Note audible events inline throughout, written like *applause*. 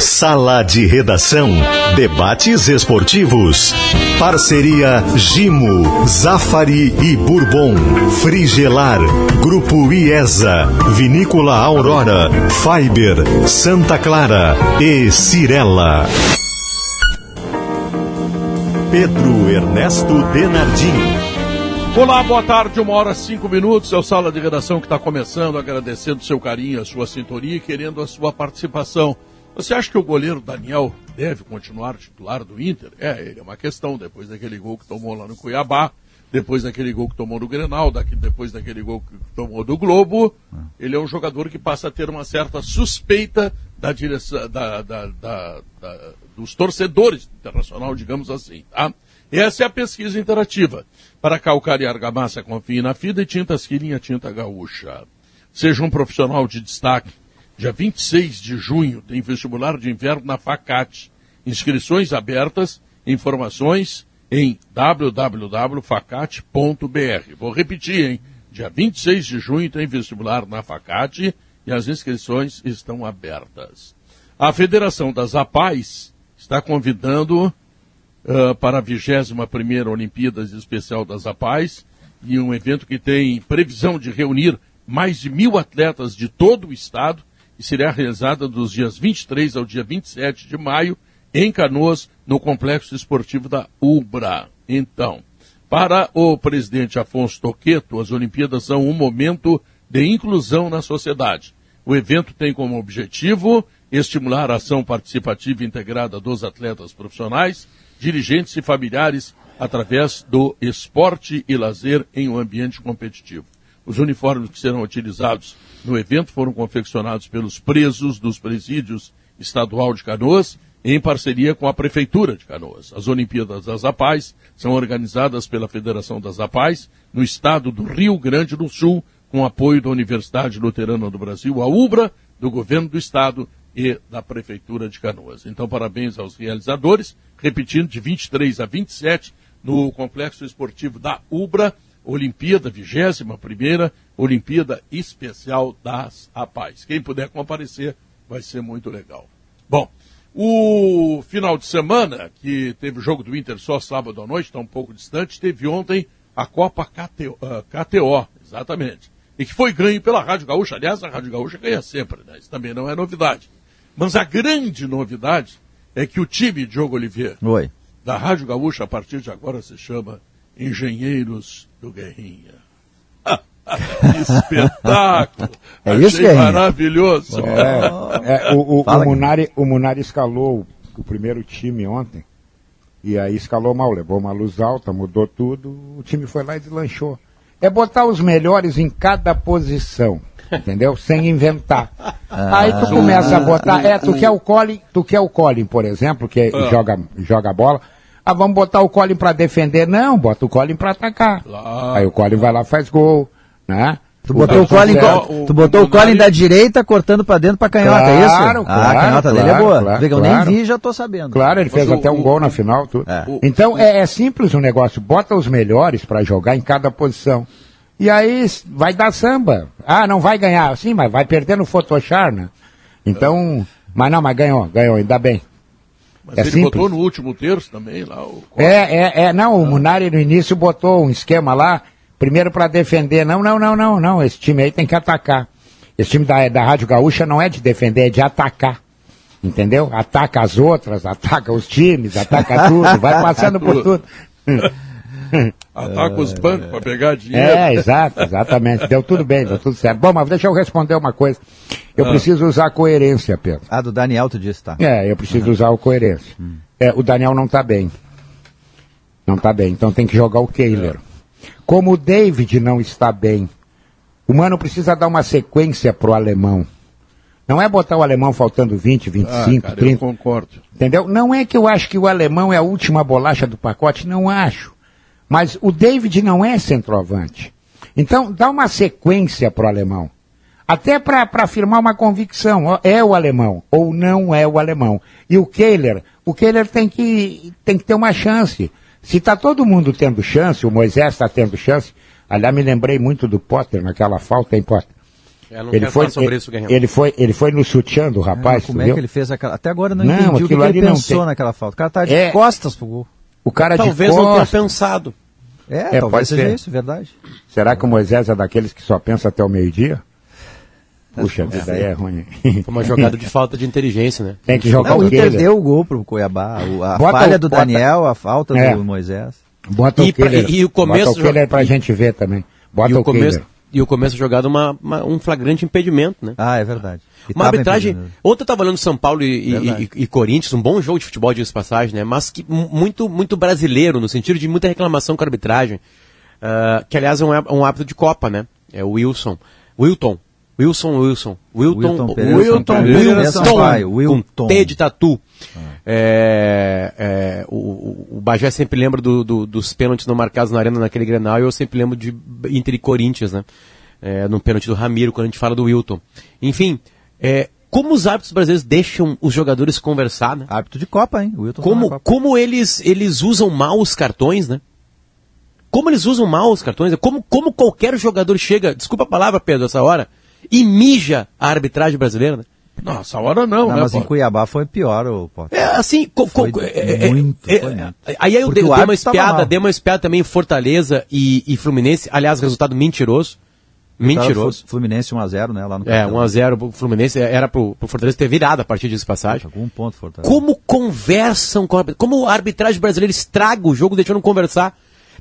Sala de Redação. Debates esportivos. Parceria Gimo, Zafari e Bourbon. Frigelar. Grupo IESA. Vinícola Aurora. Fiber. Santa Clara. E Cirela. Pedro Ernesto Denardim. Olá, boa tarde, uma hora cinco minutos. É o Sala de Redação que está começando, agradecendo seu carinho, a sua sintonia e querendo a sua participação. Você acha que o goleiro Daniel deve continuar titular do Inter? É, ele é uma questão, depois daquele gol que tomou lá no Cuiabá, depois daquele gol que tomou no Grenal, depois daquele gol que tomou do Globo, ele é um jogador que passa a ter uma certa suspeita da direção, da, da, da, dos torcedores internacional, digamos assim, tá? Essa é a pesquisa interativa. Para calcar e argamassa, confie na FIDA e tintas Quirinha Tinta Gaúcha. Seja um profissional de destaque. Dia 26 de junho tem vestibular de inverno na FACAT. Inscrições abertas, informações em www.facat.br. Vou repetir, hein? Dia 26 de junho tem vestibular na FACAT e as inscrições estão abertas. A Federação das APAES está convidando uh, para a 21ª Olimpíadas Especial das APAES e um evento que tem previsão de reunir mais de mil atletas de todo o estado e será realizada dos dias 23 ao dia 27 de maio em Canoas, no Complexo Esportivo da UBRA. Então, para o presidente Afonso Toqueto, as Olimpíadas são um momento de inclusão na sociedade. O evento tem como objetivo estimular a ação participativa integrada dos atletas profissionais, dirigentes e familiares através do esporte e lazer em um ambiente competitivo. Os uniformes que serão utilizados no evento foram confeccionados pelos presos dos presídios estadual de Canoas em parceria com a Prefeitura de Canoas. As Olimpíadas das Apais são organizadas pela Federação das Apais no estado do Rio Grande do Sul, com apoio da Universidade Luterana do Brasil, a UBRA, do Governo do Estado e da Prefeitura de Canoas. Então, parabéns aos realizadores, repetindo, de 23 a 27, no Complexo Esportivo da UBRA, Olimpíada, 21 primeira Olimpíada Especial das Apais. Quem puder comparecer, vai ser muito legal. Bom, o final de semana, que teve o jogo do Inter só sábado à noite, está um pouco distante, teve ontem a Copa KTO, KTO, exatamente. E que foi ganho pela Rádio Gaúcha. Aliás, a Rádio Gaúcha ganha sempre, né? Isso também não é novidade. Mas a grande novidade é que o time, Diogo Oliveira, Oi. da Rádio Gaúcha, a partir de agora se chama Engenheiros do Guerrinha. *laughs* espetáculo! É isso, Achei Guerrinha? maravilhoso. É, é, o, o, Fala, o, Munari, o Munari escalou o primeiro time ontem, e aí escalou mal, levou uma luz alta, mudou tudo, o time foi lá e deslanchou. É botar os melhores em cada posição, entendeu? Sem inventar. Aí tu começa a botar, é, tu quer o Colin, tu quer o Colin, por exemplo, que joga, joga bola, ah, vamos botar o Colin pra defender? Não, bota o Colin pra atacar. Claro. Aí o Colin vai lá e faz gol, né? Tu botou o Colin, Zé, co- o- tu botou o o Colin da direita cortando pra dentro pra canhota, é isso? Claro, ah, claro, a canhota dele é claro, boa. claro, eu claro. nem vi, já tô sabendo. Claro, ele Mas fez o- até um o- gol na final, tudo. É. Então é, é simples o negócio, bota os melhores para jogar em cada posição. E aí vai dar samba. Ah, não vai ganhar, sim, mas vai perder no Photoshop, né? Então, mas não, mas ganhou, ganhou, ainda bem. Mas É ele simples. botou no último terço também lá. O... É, é, é, não, o Munari no início botou um esquema lá, primeiro para defender. Não, não, não, não, não, esse time aí tem que atacar. Esse time da, da Rádio Gaúcha não é de defender, é de atacar. Entendeu? Ataca as outras, ataca os times, ataca tudo, vai *laughs* passando por tudo. *laughs* *laughs* Ataca os bancos para pegar dinheiro. É, exato, exatamente. Deu tudo bem, deu tudo certo. Bom, mas deixa eu responder uma coisa. Eu preciso usar coerência, Pedro. Ah, do Daniel tu disse, tá. É, eu preciso usar o coerência. É, o Daniel não está bem. Não está bem, então tem que jogar o Kehler. Como o David não está bem, o Mano precisa dar uma sequência pro alemão. Não é botar o alemão faltando 20, Ah, 25, cara, eu 30. concordo. Entendeu? Não é que eu acho que o alemão é a última bolacha do pacote, não acho. Mas o David não é centroavante. Então, dá uma sequência pro alemão. Até para afirmar uma convicção, é o alemão ou não é o alemão. E o Kehler, o Kehler tem que, tem que ter uma chance. Se está todo mundo tendo chance, o Moisés está tendo chance, aliás, me lembrei muito do Potter naquela falta, hein, Potter? Não Ele foi, sobre ele, isso, Guerreiro. ele foi, ele foi no sutiã do rapaz, Como tu é que ele fez aquela. Até agora eu não, Não, entendi o que, ele pensou tem- naquela falta. O cara tá de É. costas pro gol. O cara Talvez de não tenha costas. pensado. É, É, talvez pode seja ser. isso, verdade. Será que o Moisés é daqueles que só pensa até o meio-dia? Puxa, vida aí é ruim. Foi uma jogada de *laughs* falta de inteligência, né? Tem que jogar Não, o o Inter deu o gol pro Cuiabá. A Bota falha o- do bota- Daniel, a falta É. do Moisés. Bota E o pra- Kehler. e o começo Bota o Kehler pra e- gente ver também. Bota E o, o começo. E o começo da jogada, uma, uma- um flagrante impedimento, né? Ah, é verdade. E Uma arbitragem. Ontem eu tava olhando São Paulo e, e- e- Corinthians, um bom jogo de futebol, diga passagem, né? Mas que, mu- muito, muito brasileiro, no sentido de muita reclamação com a arbitragem. Ah, que aliás é um, há- um hábito de Copa, né? É o Wilson. Wilton. Wilson Wilson. Wilton, Wilton Pereira Wilton, Sampaio. Wilson, Sampaio, com Wilton. T de tatu. É, é, o, o, Bagé sempre lembra do- do- dos pênaltis não marcados na arena naquele Grenal e eu sempre lembro de Inter e Corinthians, né? É, no pênalti do Ramiro, quando a gente fala do Wilton. Enfim, é, como os árbitros brasileiros deixam os jogadores conversar, né? Árbitro de Copa, hein? O Wilton tá Como, Copa. como eles, eles usam mal os cartões, né? Como eles usam mal os cartões, né? como, como qualquer jogador chega, desculpa a palavra, Pedro, essa hora, e mija a arbitragem brasileira, né? Nossa, hora não, Não, né? mas em? Cuiabá foi pior, ô Potter. É assim, co- Foi co- é- é- muito, é- foi muito. Aí eu Porque dei, o dei uma espiada, dei uma espiada também em Fortaleza e, e Fluminense, aliás, resultado mentiroso. Mentiroso. Fluminense 1x0, né? Lá no É, Castelão. 1x0 pro Fluminense, era pro, pro Fortaleza ter virado a partir disso passagem. Com um ponto, Fortaleza. Como conversam com a Como a arbitragem brasileira estraga o jogo deixando conversar.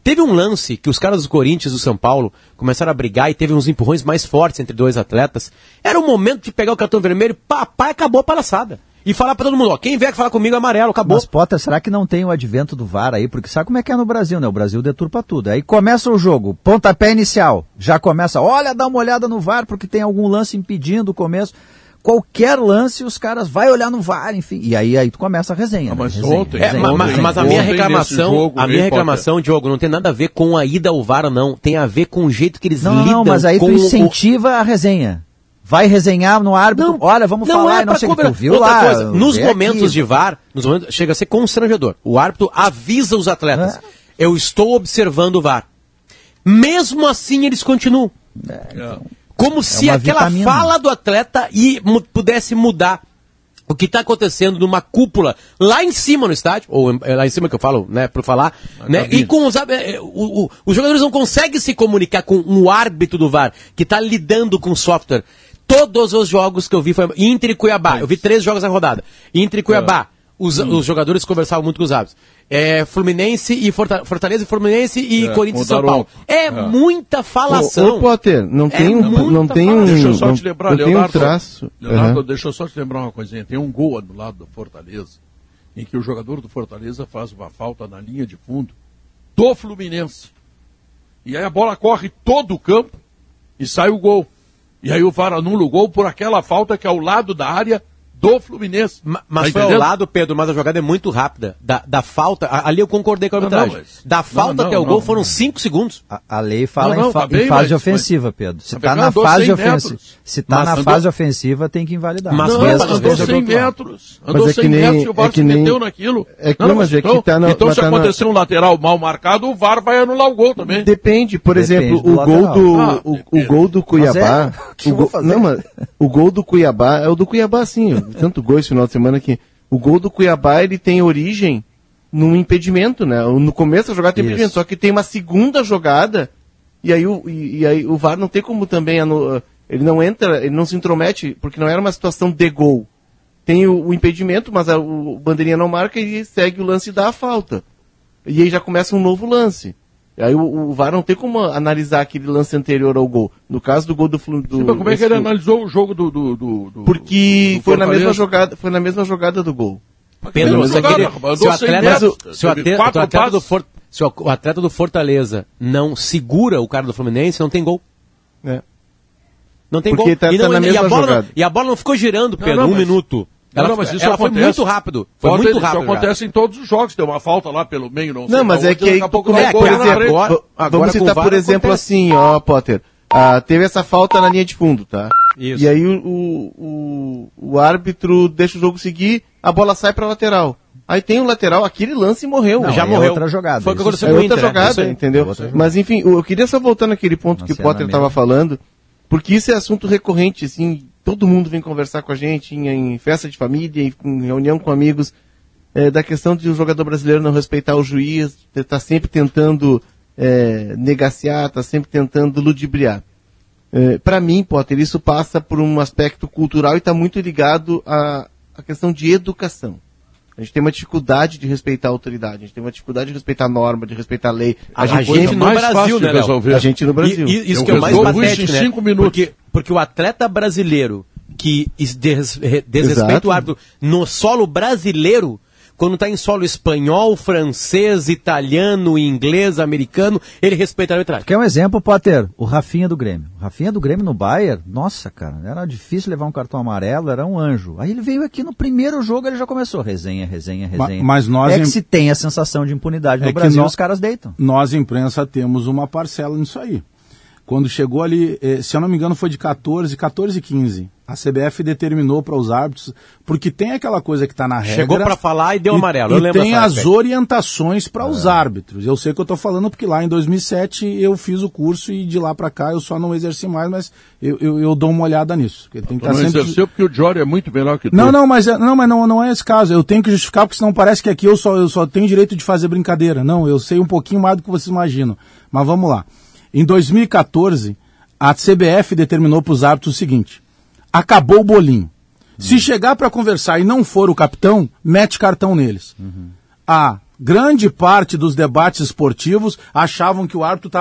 Teve um lance que os caras do Corinthians e do São Paulo começaram a brigar e teve uns empurrões mais fortes entre dois atletas. Era o momento de pegar o cartão vermelho, pá, acabou a palhaçada. E falar pra todo mundo, ó, quem vier falar comigo é amarelo, acabou. Mas, Potter, será que não tem o advento do VAR aí? Porque sabe como é que é no Brasil, né? O Brasil deturpa tudo. Aí começa o jogo, pontapé inicial. Já começa, olha, dá uma olhada no VAR, porque tem algum lance impedindo o começo. Qualquer lance, os caras vai olhar no VAR, enfim. E aí, aí tu começa a resenha. Ah, né? mas Resenha, ontem- É, resenha, ma- ma- resenha. mas a minha reclamação, jogo, a minha reclamação, Diogo, não tem nada a ver com a ida ao VAR, não. Tem a ver com o jeito que eles Não, não, lidam não, mas aí com tu o- incentiva a resenha. Vai resenhar no árbitro, olha, vamos falar é não sei o que. Tu viu Outra lá? coisa, nos momentos aqui. de VAR, nos momentos, chega a ser constrangedor. O árbitro avisa os atletas. É. Eu estou observando o VAR. Mesmo assim, eles continuam. Como se uma aquela vitamina. fala do atleta e pudesse mudar o que está acontecendo numa cúpula lá em cima no estádio, ou é lá em cima que eu falo, né, por falar, né, cabine. e com os, é, é, o- o- os jogadores não conseguem se comunicar com o árbitro do VAR, que está lidando com o software. Todos os jogos que eu vi foi Inter e Cuiabá. Eu vi três jogos na rodada. Inter e Cuiabá. Os, os jogadores conversavam muito com os árbitros. É, Fluminense e Forta- Fortaleza e Fluminense e É, Corinthians e São Paulo. É, É. muita falação. Ô, ô, Potter, não É tem um, não tem um, Deixa eu só não, te lembrar, tem um Leonardo. traço. Leonardo, Aham. deixa eu só te lembrar uma coisinha. Tem um gol anulado do Fortaleza, em que o jogador do Fortaleza faz uma falta na linha de fundo do Fluminense. E aí a bola corre todo o campo e sai o gol. E aí o VAR anula o gol por aquela falta que é ao lado da área do Fluminense. Ma- Mas Tá foi ao lado, Pedro, mas a jogada é muito rápida. Da, da falta, a- ali eu concordei com a arbitragem. não, mas- Da falta não, até o não, gol não. foram 5 segundos. A, a lei fala Não, não, em, fa- tá bem, em fase mas- ofensiva, Pedro. Se Mas tá pegou, na fase 100 ofensiva, se tá Mas na andou- fase ofensiva, tem que invalidar. Mas Não, às andou vezes é 100 do outro lado. metros. Andou Mas é que 100 nem- metros e o VAR é que se nem- meteu naquilo. é que não, mas é então, que tá na- então mas se tá na- acontecer um lateral mal marcado, o VAR vai anular o gol também. Depende, por exemplo, o gol do Ah, o, gol do Cuiabá, Mas é, *laughs* fazer? não, mas o gol do Cuiabá é o do Cuiabá sim, tanto gol esse final de semana que o gol do Cuiabá ele tem origem num impedimento, né? No começo da jogada tem Isso. impedimento, só que tem uma segunda jogada e aí o e, e aí o VAR não tem como também anu- ele não entra, ele não se intromete porque não era uma situação de gol. Tem o, o impedimento, mas a, o bandeirinha não marca e segue o lance e dá a falta. E aí já começa um novo lance. Aí o, o VAR não tem como analisar aquele lance anterior ao gol. No caso do gol do Flu- do Sim, mas como é que ele esse- analisou o jogo do. do, do, do Porque do foi na mesma jogada, foi na mesma jogada do gol. Pedro, Mas você jogada, queria- rapaz, se o andou 100 atleta, se o do passes. For- se o, o atleta do Fortaleza não segura o cara do Fluminense, não tem gol. né? Não tem Porque gol. tá- e, tá não, na e, mesma a bola não, jogada. e a bola não ficou girando, Pedro, não, um mas- minuto. Não, Ela, não, mas isso ela foi acontece. muito rápido. Foi Falta- muito isso rápido. acontece em todos os jogos. Tem uma falta lá pelo meio, não sei Não, mas é que aí, daqui a pouco não é, gol agora- agora vamos citar o por exemplo acontece. assim, ó, Potter. Ah, teve essa falta na linha de fundo, tá? Isso. E aí o, o, o, o árbitro deixa o jogo seguir, a bola sai pra lateral. Aí tem um lateral, aquele lance e morreu. Não, já é morreu. outra jogada, Foi o que aconteceu É o outra Inter. né? jogada, aí. entendeu? Outra. Mas enfim, eu queria só voltar naquele ponto que o Nossa, Potter é estava falando, porque isso é assunto recorrente, assim, todo mundo vem conversar com a gente em, em festa de família, em reunião com amigos, é, da questão de o jogador brasileiro não respeitar o juiz, está sempre tentando é, negaciar, está sempre tentando ludibriar. É, Para mim, Potter, isso passa por um aspecto cultural e está muito ligado à, à questão de educação. A gente tem uma dificuldade de respeitar a autoridade, a gente tem uma dificuldade de respeitar a norma, de respeitar a lei. A, gente gente no mais Brasil, né, resolver. A gente no Brasil. E, e isso Eu que é o mais patético, né? cinco minutos. Porque, porque o atleta brasileiro que des- re- desrespeita Exato. o árbitro no solo brasileiro, quando está em solo espanhol, francês, italiano, inglês, americano, ele respeita a arbitragem. Quer um exemplo, Potter? O Rafinha do Grêmio. O Rafinha do Grêmio no Bayern, nossa, cara, era difícil levar um cartão amarelo, era um anjo. Aí ele veio aqui no primeiro jogo, ele já começou resenha, resenha, resenha. mas nós é em- que se tem a sensação de impunidade É no que Brasil, os caras deitam. Nós, imprensa, temos uma parcela nisso aí. Quando chegou ali, eh, se eu não me engano, foi de 14, 14 e 15. A CBF determinou para os árbitros, porque tem aquela coisa que está na regra. Chegou pra falar e deu e- amarelo, eu E lembro tem as orientações para os árbitros. Eu sei que eu estou falando porque lá em 2007 eu fiz o curso e de lá para cá eu só não exerci mais, mas eu, eu, eu dou uma olhada nisso. Ele tem que Tu estar não sempre... exerceu porque o Jory é muito melhor que tu. Não, não, mas, é- não, mas não, não é esse caso. Eu tenho que justificar porque senão parece que aqui eu só, eu só tenho direito de fazer brincadeira. Não, eu sei um pouquinho mais do que vocês imaginam. Mas vamos lá. Em 2014, a CBF determinou para os árbitros o seguinte: acabou o bolinho. Se chegar para conversar e não for o capitão, mete cartão neles. A grande parte dos debates esportivos achavam que o árbitro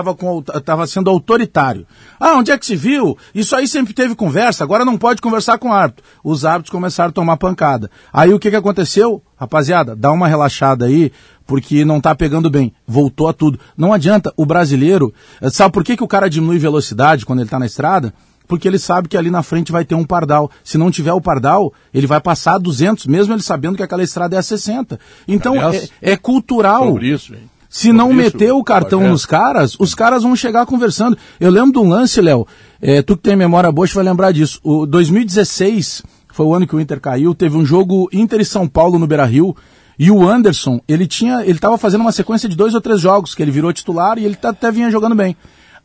estava sendo autoritário. Ah, onde é que se viu? Isso aí sempre teve conversa, agora não pode conversar com o árbitro. Os árbitros começaram a tomar pancada. Aí o que, que aconteceu? Rapaziada, dá uma relaxada aí, porque não tá pegando bem. Voltou a tudo. Não adianta, o brasileiro. eh, Sabe por que, que o cara diminui velocidade quando ele tá na estrada? Porque ele sabe que ali na frente vai ter um pardal. Se não tiver o pardal, ele vai passar a 200, mesmo ele sabendo que aquela estrada é a 60. Então Aliás, é, é cultural. Sobre isso, hein? Se não isso, meter o cartão nos caras, os caras vão chegar conversando. Eu lembro de um lance, Léo, é, tu que tem memória boa, vai lembrar disso. O 2016 foi o ano que o Inter caiu, teve um jogo Inter e São Paulo no Beira-Rio, e o Anderson, ele tinha, ele tava fazendo uma sequência de dois ou três jogos, que ele virou titular e ele tá- até vinha jogando bem.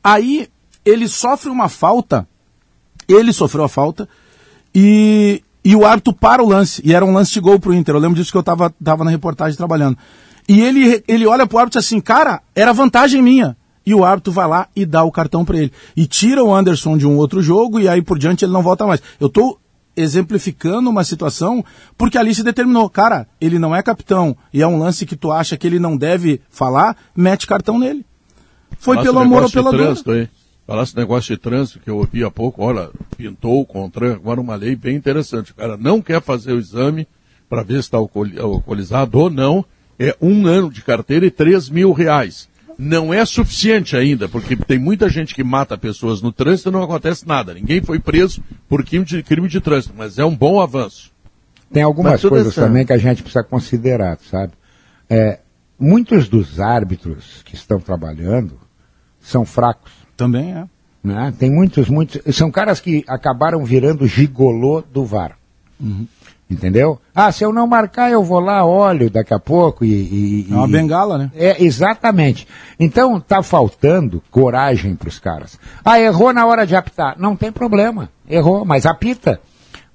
Aí, ele sofre uma falta, ele sofreu a falta, e, e o árbitro para o lance, e era um lance de gol pro Inter, eu lembro disso que eu tava, tava na reportagem trabalhando. E ele, ele olha pro árbitro assim, cara, era vantagem minha. E o árbitro vai lá e dá o cartão para ele. E tira o Anderson de um outro jogo e aí por diante ele não volta mais. Eu tô exemplificando uma situação porque ali se determinou, cara, ele não é capitão e é um lance que tu acha que ele não deve falar, mete cartão nele. Foi Falasse pelo amor ou pela dor. Falasse negócio de trânsito que eu ouvi há pouco, olha, pintou o CONTRAN, agora uma lei bem interessante. O cara não quer fazer o exame para ver se está alcooli- alcoolizado ou não, é um ano de carteira e três mil reais. Não é suficiente ainda, porque tem muita gente que mata pessoas no trânsito e não acontece nada. Ninguém foi preso por crime de, crime de trânsito, mas é um bom avanço. Tem algumas Mas tudo coisas também que a gente precisa considerar, sabe? É, muitos dos árbitros que estão trabalhando são fracos. Também é. Né? Tem muitos, muitos. São caras que acabaram virando gigolô do VAR. Entendeu? Ah, se eu não marcar, eu vou lá, olho daqui a pouco e. e- É uma e- bengala, né? É, exatamente. Então tá faltando coragem para os caras. Ah, errou na hora de apitar. Não tem problema. Errou, mas apita.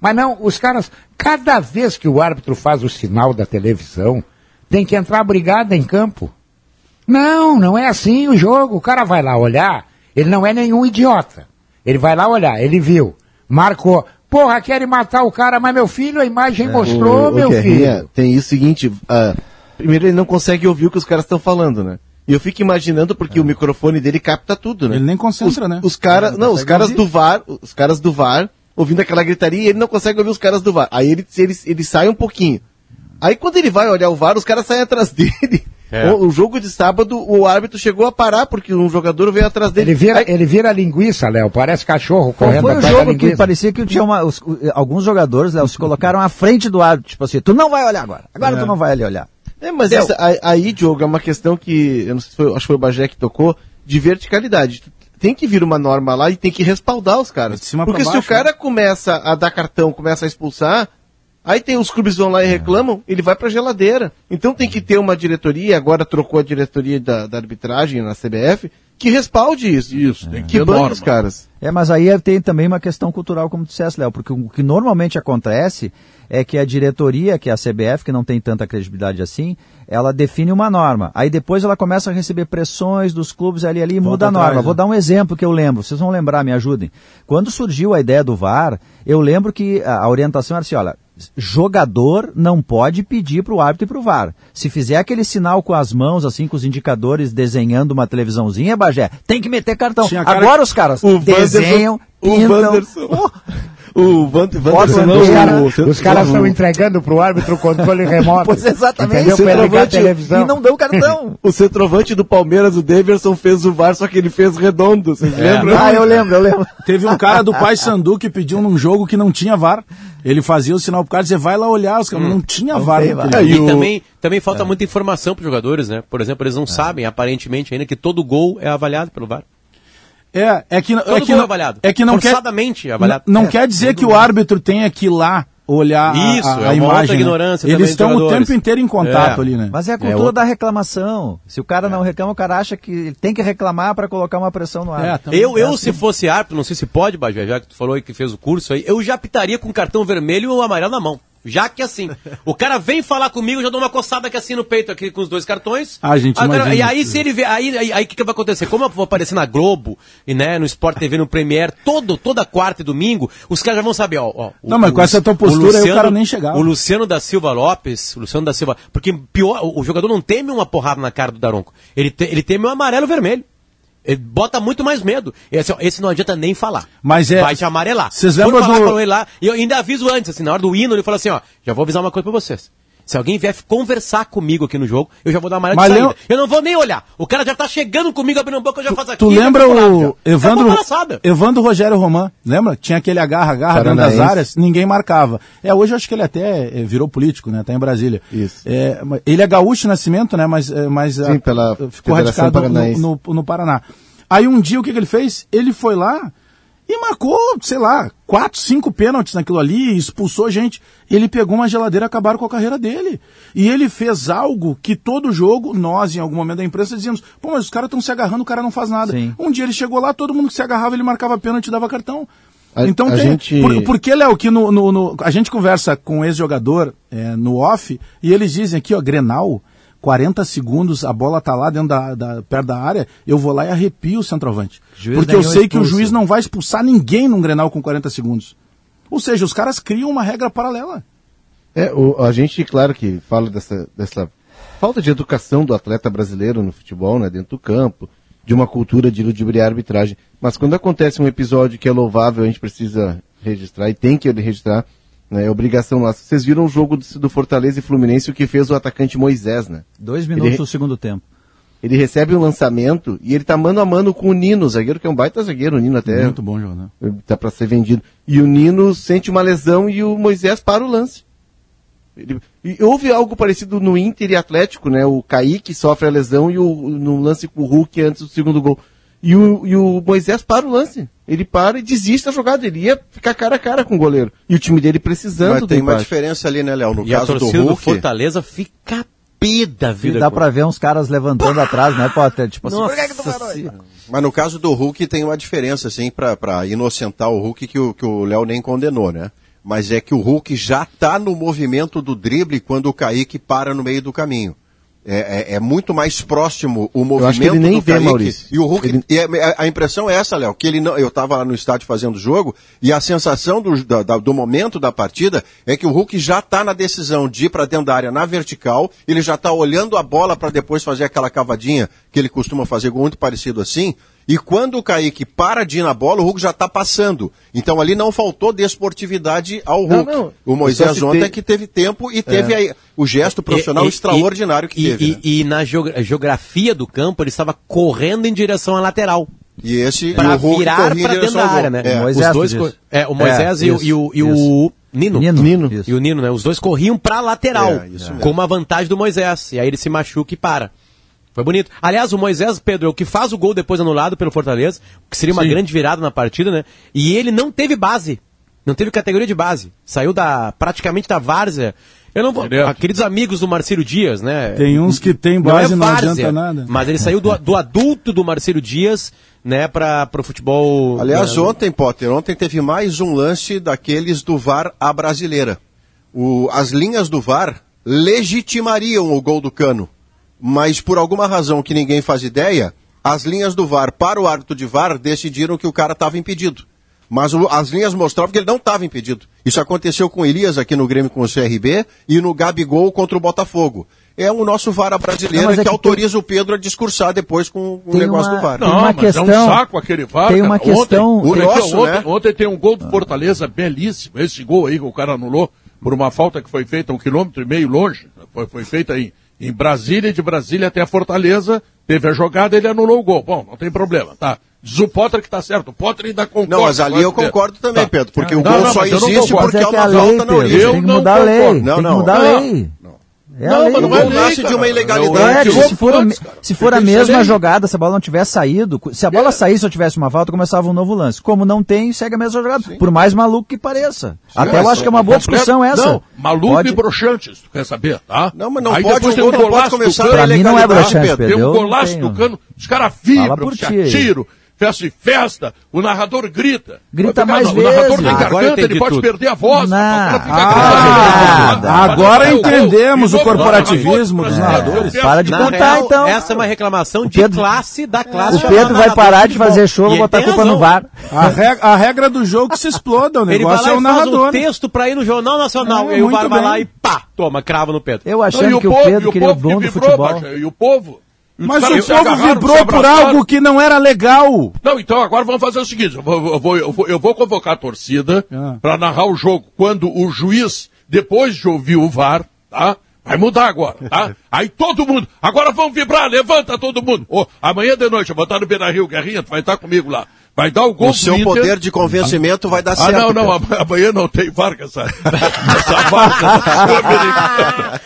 Mas não, os caras, cada vez que o árbitro faz o sinal da televisão, tem que entrar brigada em campo. Não, não é assim o jogo. O cara vai lá olhar, ele não é nenhum idiota. Ele vai lá olhar, ele viu, marcou. Porra, querem matar o cara, mas meu filho, a imagem mostrou, É, Ô, ô, meu Guerrinha, filho. Tem isso seguinte, ah, primeiro ele não consegue ouvir o que os caras estão falando, né? E eu fico imaginando porque o microfone dele capta tudo, né? Ele nem concentra, os, né? Os caras, Ele não, os caras ouvir. do VAR, os caras do VAR, ouvindo aquela gritaria, ele não consegue ouvir os caras do VAR. Aí ele, ele, ele sai um pouquinho. Aí quando ele vai olhar o VAR, os caras saem atrás *laughs* dele. É. O, o jogo de sábado, o árbitro chegou a parar porque um jogador veio atrás dele. Ele vira, Aí- ele vira linguiça, Léo, parece cachorro Qual correndo foi o jogo que parecia que tinha uma, os- alguns jogadores, Léo, se colocaram à frente do árbitro, tipo assim, tu não vai olhar agora, agora tu não vai ali olhar. É, mas essa- aí, Diogo, é uma questão que, eu não sei se foi, acho que foi o Bagé que tocou, de verticalidade. Tem que vir uma norma lá e tem que respaldar os caras. Porque se baixo, o cara começa a dar cartão, começa a expulsar, aí tem os clubes vão lá e reclamam, ele vai pra geladeira. Então tem que ter uma diretoria, agora trocou a diretoria da, da arbitragem na CBF, que respalde isso. Isso, tem que Que ter banque os caras. É, mas aí tem também uma questão cultural, como tu disseste, Léo, porque o que normalmente acontece é que a diretoria, que é a CBF, que não tem tanta credibilidade assim, ela define uma norma. Aí depois ela começa a receber pressões dos clubes ali ali e Volta muda a norma. atrás, Vou né? dar um exemplo que eu lembro, vocês vão lembrar, me ajudem. Quando surgiu a ideia do VAR, eu lembro que a a orientação era assim, olha, jogador não pode pedir para o árbitro e para o VAR. Se fizer aquele sinal com as mãos, assim, com os indicadores desenhando uma televisãozinha, Bagé, tem que meter cartão. Cara Agora os caras desenham, o pintam. Wanderson- Oh, O Van, o não, cara. o- Os caras estão entregando pro árbitro o controle remoto. *laughs* Pois exatamente. Centroavante. E não deu cartão. *laughs* O centroavante do Palmeiras, o Daverson, fez o VAR, só que ele fez redondo. Vocês lembram? ah, eu lembro, eu lembro. Teve um cara do *laughs* Pai Sandu que pediu num jogo que não tinha VAR. Ele fazia o sinal pro cara e dizia, vai lá olhar, os caras não tinha VAR. naquele VAR. jogo. É, E, e o- também, também falta muita informação para os jogadores, né? Por exemplo, eles não sabem, aparentemente, ainda que todo gol é avaliado pelo VAR. É, é que, Todo é que, gol é não- avaliado. é que não quer, Forçadamente avaliado. não É, quer dizer que o árbitro tenha que ir lá olhar a- Isso, a, é a uma outra imagem. né? ignorância também Eles estão o tempo inteiro em contato É. ali, né? Mas é a cultura outro- da reclamação. Se o cara não reclama, o cara acha que ele tem que reclamar para colocar uma pressão no ar. É, também Eu, é eu assim. se fosse árbitro, não sei se pode, Bajé, já que tu falou aí que fez o curso aí, eu já pitaria com cartão vermelho ou amarelo na mão. Já que assim, o cara vem falar comigo, eu já dou uma coçada aqui assim no peito, aqui com os dois cartões. Ah, gente, o imagina E aí, se ele vê, aí, aí, aí o que, que vai acontecer? Como eu vou aparecer na Globo, e né, no Sport TV, no Premiere, todo, toda quarta e domingo, os caras já vão saber, ó. ó o- Não, mas com o- essa tua postura aí, o cara nem chegava. O Luciano da Silva Lopes, o Luciano da Silva, porque pior, o, o jogador não teme uma porrada na cara do Daronco. Ele, te- ele teme o amarelo o vermelho. Ele bota muito mais medo. Esse, ó, esse não adianta nem falar. Mas é- Vai te amarelar. Vocês lembram falar do- ele lá, e eu ainda aviso antes, assim, na hora do hino, ele falou assim, ó, já vou avisar uma coisa pra vocês. Se alguém vier conversar comigo aqui no jogo, eu já vou dar amarelo Mas de saída. Eu não vou nem olhar. O cara já tá chegando comigo abrindo a boca, eu já faço aqui. Tu lembra o. Evandro, É uma palhaçada. Evandro Rogério Román? Lembra? Tinha aquele agarra, agarra dentro das áreas, ninguém marcava. É, hoje eu acho que ele até eh, virou político, né? Tá em Brasília. Isso. É, ele é gaúcho de nascimento, né? Mas, eh, mas Sim, ah, pela ficou Federação radicado no, no, no Paraná. Aí um dia o que, que ele fez? Ele foi lá e marcou, sei lá, quatro, cinco pênaltis naquilo ali, expulsou gente. Ele pegou uma geladeira e acabaram com a carreira dele. E ele fez algo que todo jogo, nós, em algum momento da imprensa, dizíamos, pô, mas os caras estão se agarrando, o cara não faz nada. Sim. Um dia ele chegou lá, todo mundo que se agarrava, ele marcava pênalti e dava cartão. A- então a tem. gente- Por, porque, Léo, que no, no- no- a gente conversa com um ex-jogador é, no off e eles dizem aqui, ó, Grenal, 40 segundos, a bola tá lá dentro da, da- perto da área, eu vou lá e arrepio o centroavante. Juiz porque eu sei que o expulso. juiz não vai expulsar ninguém num Grenal com 40 segundos. Ou seja, os caras criam uma regra paralela. É, o- a gente, claro que fala dessa, dessa falta de educação do atleta brasileiro no futebol, né, dentro do campo, de uma cultura de ludibriar a arbitragem. Mas quando acontece um episódio que é louvável, a gente precisa registrar e tem que registrar, né, é obrigação nossa. Vocês viram o jogo do, do Fortaleza e Fluminense, o que fez o atacante Moisés, né? Dois minutos Ele- do segundo tempo. Ele recebe um lançamento e ele tá mano a mano com o Nino, o zagueiro que é um baita zagueiro, o Nino até Muito bom jogador. tá para ser vendido. E o Nino sente uma lesão e o Moisés para o lance. Ele- e houve algo parecido no Inter e Atlético, né? O Kaique sofre a lesão e o, no lance com o Hulk antes do segundo gol. E o, e o Moisés para o lance. Ele para e desiste da jogada. Ele ia ficar cara a cara com o goleiro. E o time dele precisando Mas do tem uma diferença ali, né, Léo? No E a caso do torcida do, Hulk. Fortaleza fica pé da E vida. dá pra ver uns caras levantando atrás, né, Potter? Tipo assim, Nossa por que, que tu parou aí? Senhora. Mas no caso do Hulk tem uma diferença, assim, pra, pra inocentar o Hulk que o, que o Léo nem condenou, né? Mas é que o Hulk já tá no movimento do drible quando o Kaique para no meio do caminho. É, é- é muito mais próximo o movimento acho que ele nem do vê, Kaique. Maurício. E o Hulk, Ele- e a, a impressão é essa, Léo, que ele não, eu estava lá no estádio fazendo o jogo e a sensação do, da- do momento da partida é que o Hulk já está na decisão de ir para dentro da área na vertical, ele já está olhando a bola para depois fazer aquela cavadinha que ele costuma fazer muito parecido assim. E quando o Kaique para de ir na bola, o Hulk já está passando. Então ali não faltou desportividade ao Não, Hulk. não. O Eu Moisés ontem é que teve tempo e teve aí o gesto profissional E- e- extraordinário que e, teve. E, né? e na geogra- geografia do campo, ele estava correndo em direção à lateral. E esse Pra e o Hulk virar pra dentro da área, né? É. Moisés, Os dois é, o Moisés É, e, o- isso, e o, e o. Nino. Nino. Nino. E o Nino, né? Os dois corriam pra lateral. É, com uma vantagem do Moisés. E aí ele se machuca e para. Foi bonito. Aliás, o Moisés, Pedro, é o que faz o gol depois anulado pelo Fortaleza, que seria uma Sim. grande virada na partida, né? E ele não teve base. Não teve categoria de base. Saiu da praticamente da várzea. Eu não vou. Direto. ah, Queridos amigos do Marcelo Dias, né? Tem uns que tem Não é base e não, várzea, adianta nada. Mas ele saiu do, do adulto do Marcelo Dias, né, para pro futebol. Aliás, né, ontem, Potter, ontem teve mais um lance daqueles do VAR à brasileira. O- as linhas do VAR legitimariam o gol do Cano. Mas por alguma razão que ninguém faz ideia, as linhas do VAR para o árbitro de VAR decidiram que o cara estava impedido. Mas o- as linhas mostravam que ele não estava impedido. Isso aconteceu com o Elias aqui no Grêmio com o CRB e no Gabigol contra o Botafogo. É o nosso VAR à brasileira Não, é que, que autoriza o Pedro a discursar depois com o Tem negócio uma- do VAR. Tem Não, uma mas é questão- um saco aquele VAR. tem cara. uma questão- Ontem, ontem, Grosso, ontem, né? ontem tem um gol do Fortaleza belíssimo. Esse gol aí que o cara anulou por uma falta que foi feita um quilômetro e meio longe. Foi, foi feita em, em Brasília, de Brasília até Fortaleza. Teve a jogada, ele anulou o gol. Bom, não tem problema, tá? Diz o Potter que tá certo. O Potter ainda concorda. Não, mas ali eu concordo também, tá. Pedro, porque o Não, gol não, só não existe porque é há que uma a lei, falta na origem. Eu tem que não mudar a lei. Tem Não, que não. mudar a Não. É Não, lei. mas não O é lei, nasce de cara. uma É, ilegalidade. É, se for, a, antes, cara. se for a mesma jogada, se a bola não tivesse saído, se a bola saísse ou tivesse uma falta, começava um novo lance. Como não tem, segue a mesma jogada. Por mais maluco que pareça. Até eu mas acho que é uma boa discussão essa. Não, maluco Pode- e broxante, se tu quer saber, tá? Não, mas não Aí pode, tem gol não pode golaço do começar Pra mim não é ilegalidade, broxante, Pedro. Tem um Eu golaço do Cano, os caras vibram, por festa e festa, o narrador grita. Grita pegar, mais não, O narrador vezes. tem Agora garganta, ele pode tudo. perder a voz. Não. Ah, gritando. agora entendemos E o corporativismo dos é, narradores. Para de real, então. Essa é uma reclamação de Pedro- classe da classe. O Pedro vai parar de fazer show E e ele botar a culpa no. VAR. A regra, a regra do jogo que se exploda, o Ele vai negócio lá é o e faz narrador. um texto pra ir no Jornal Nacional. É, e o VAR vai lá e pá, toma, crava no Pedro. Eu e achando que o e Pedro queria o povo dono que do vibrou, futebol. E o povo. Mas o povo vibrou por algo que não era legal. Não, então agora vamos fazer o seguinte: eu vou, eu vou, eu vou, eu vou convocar a torcida Ah. para narrar o jogo quando o juiz, depois de ouvir o VAR, tá? Vai mudar agora, tá? *laughs* Aí todo mundo, agora vamos vibrar, levanta todo mundo. Ô, amanhã de noite eu vou estar no Beira Rio, Guerrinha, tu vai estar comigo lá. Vai dar o gol O seu Inter. poder de convencimento vai dar Ah, certo. não, não, Pedro. am- amanhã não tem com *laughs* essa, essa vaca.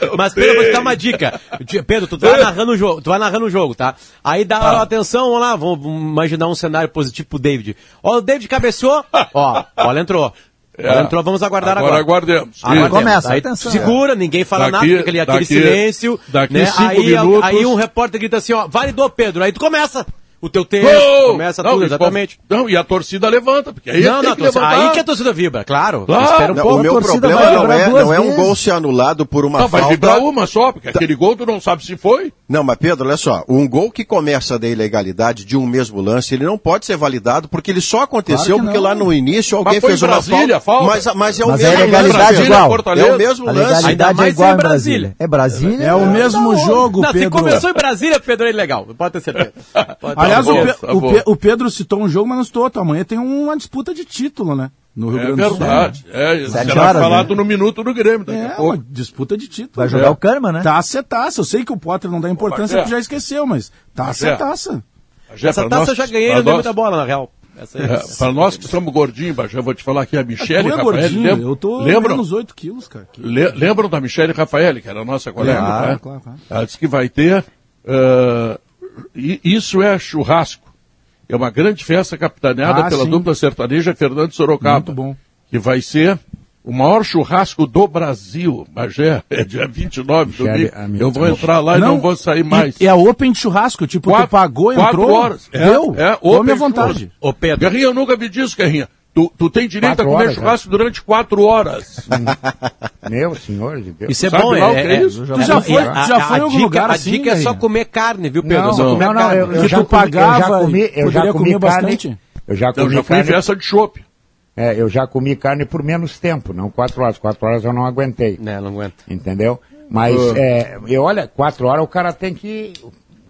*laughs* Mas Pedro, eu vou te dar uma dica. Pedro, tu vai *laughs* narrando o jogo, tu vai narrando o jogo, tá? Aí dá Ah. atenção, vamos lá, vamos imaginar um cenário positivo pro David. Ó, o David cabeceou, ó, bola entrou. Bola É. entrou, vamos aguardar Agora agora. aguardemos. Aguardemos. Começa, aí atenção. segura, ninguém fala Daqui- nada, fica aquele, aquele daqui- silêncio. daqui né? cinco aí, minutos- aí um repórter grita assim, ó, validou Pedro, aí tu começa o teu texto, Gol! começa Não, tudo, exatamente. Não, e a torcida levanta, porque aí Não, tem não, que torcida- levantar. aí que a torcida vibra, claro. Claro. Espera um Não, pouco. o meu problema vai não é, não é um gol ser anulado por uma Não, vai falta. vibrar uma só, porque aquele gol tu não sabe se foi. Não, mas Pedro, olha só, um gol que começa da ilegalidade de um mesmo lance, ele não pode ser validado porque ele só aconteceu Claro que porque lá no início alguém Mas foi fez uma Brasília, falta. falta. Mas, mas é o Mas a mesmo ilegalidade lance. é igual. Fortaleza. É o mesmo A lance. Ainda legalidade é igual em Brasília. É Brasília? É o mesmo jogo, Não, se Pedro. começou em Brasília, Pedro, é legal, pode ter certeza. *laughs* Aliás, o, bom, Pe- tá o. Pe- o Pedro citou um jogo, mas não citou outro. Amanhã tem uma disputa de título, né? No Rio É Grande do Sul. verdade. É, Sete será horas, falado né? no minuto do Grêmio daqui a É, pouco. uma disputa de título. Vai jogar É. o Kahneman, né? Taça é taça. Eu sei que o Potter não dá importância porque já esqueceu, mas taça é taça. Já Essa taça nós- eu já ganhei, dei nós- muita bola, na real. É, para nós que somos gordinhos, Bajé, eu vou te falar aqui, a Michelle é Rafael. gordinho, lembra- eu tô lembram, menos 8 quilos, cara. Que- le- lembram da Michelle Rafael, que era a nossa colega? Claro, né? claro, claro. Ela disse que vai ter. i- isso é churrasco. É uma grande festa capitaneada Ah, pela sim. dupla sertaneja Fernando Sorocaba. Muito bom. Que vai ser o maior churrasco do Brasil. Bagé, é dia 29 do minha- Eu vou entrar lá e não vou sair mais. É open de churrasco, tipo, tu pagou, quatro entrou, horas. É, deu, é, come open à vontade. Ô, Pedro, Guerrinha, eu nunca vi disso, Guerrinha. Tu, tu tem direito Quatro a comer horas, churrasco durante quatro horas. *laughs* Meu senhor de Deus. isso é Sabe bom, lá o é, que é é- isso? Tu já foi- a- já a- foi em a algum dica- lugar A assim, dica é só comer carne, viu, Pedro? Não, só comer não, não, carne. eu, eu já tu comi, pagava eu já comi, eu já comi carne. bastante. Eu já Eu comi já fui em carne. festa de chopp. É, eu já comi carne por menos tempo, não quatro horas. Quatro horas eu não aguentei. Né, não aguento. Entendeu? Mas, é, eu, olha, quatro horas o cara tem que.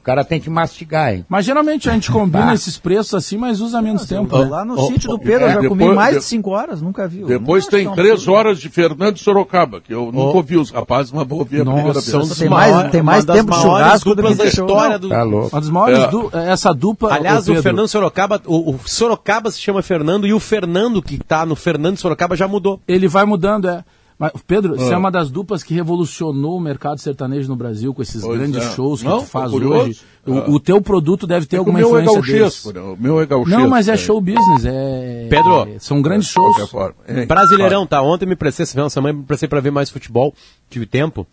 O cara tem que mastigar, hein? Mas geralmente a gente *laughs* combina Tá. esses preços assim, mas usa menos tempo. Né? Lá no Ó, sítio ó, do Pedro, eu já é, comi depois- mais de- de 5 horas, nunca vi. Depois tem acho que é um três absurdo. horas de Fernando Sorocaba, que eu nunca ouvi os rapazes, mas vou ouvir a Nossa, primeira vez. Tem mais- tem mais tempo de churrasco do duplas que da história do... Tá louco. Uma das maiores, É. du- essa dupla. Aliás, o Pedro, Fernando Sorocaba, o, o Sorocaba se chama Fernando e o Fernando que tá no Fernando Sorocaba já mudou. Ele vai mudando, é. Mas, Pedro, você Ah. é uma das duplas que revolucionou o mercado sertanejo no Brasil com esses Pois grandes é. shows que Não, tu faz hoje. O, Ah. o teu produto deve ter É que o alguma meu é influência gauchesco, né? O meu é gauchesco. Não, mas é né? show business, é... Pedro. é- são grandes De shows. Brasileirão, tá? Ontem me prestei, de semana me prestei pra ver mais futebol, tive tempo.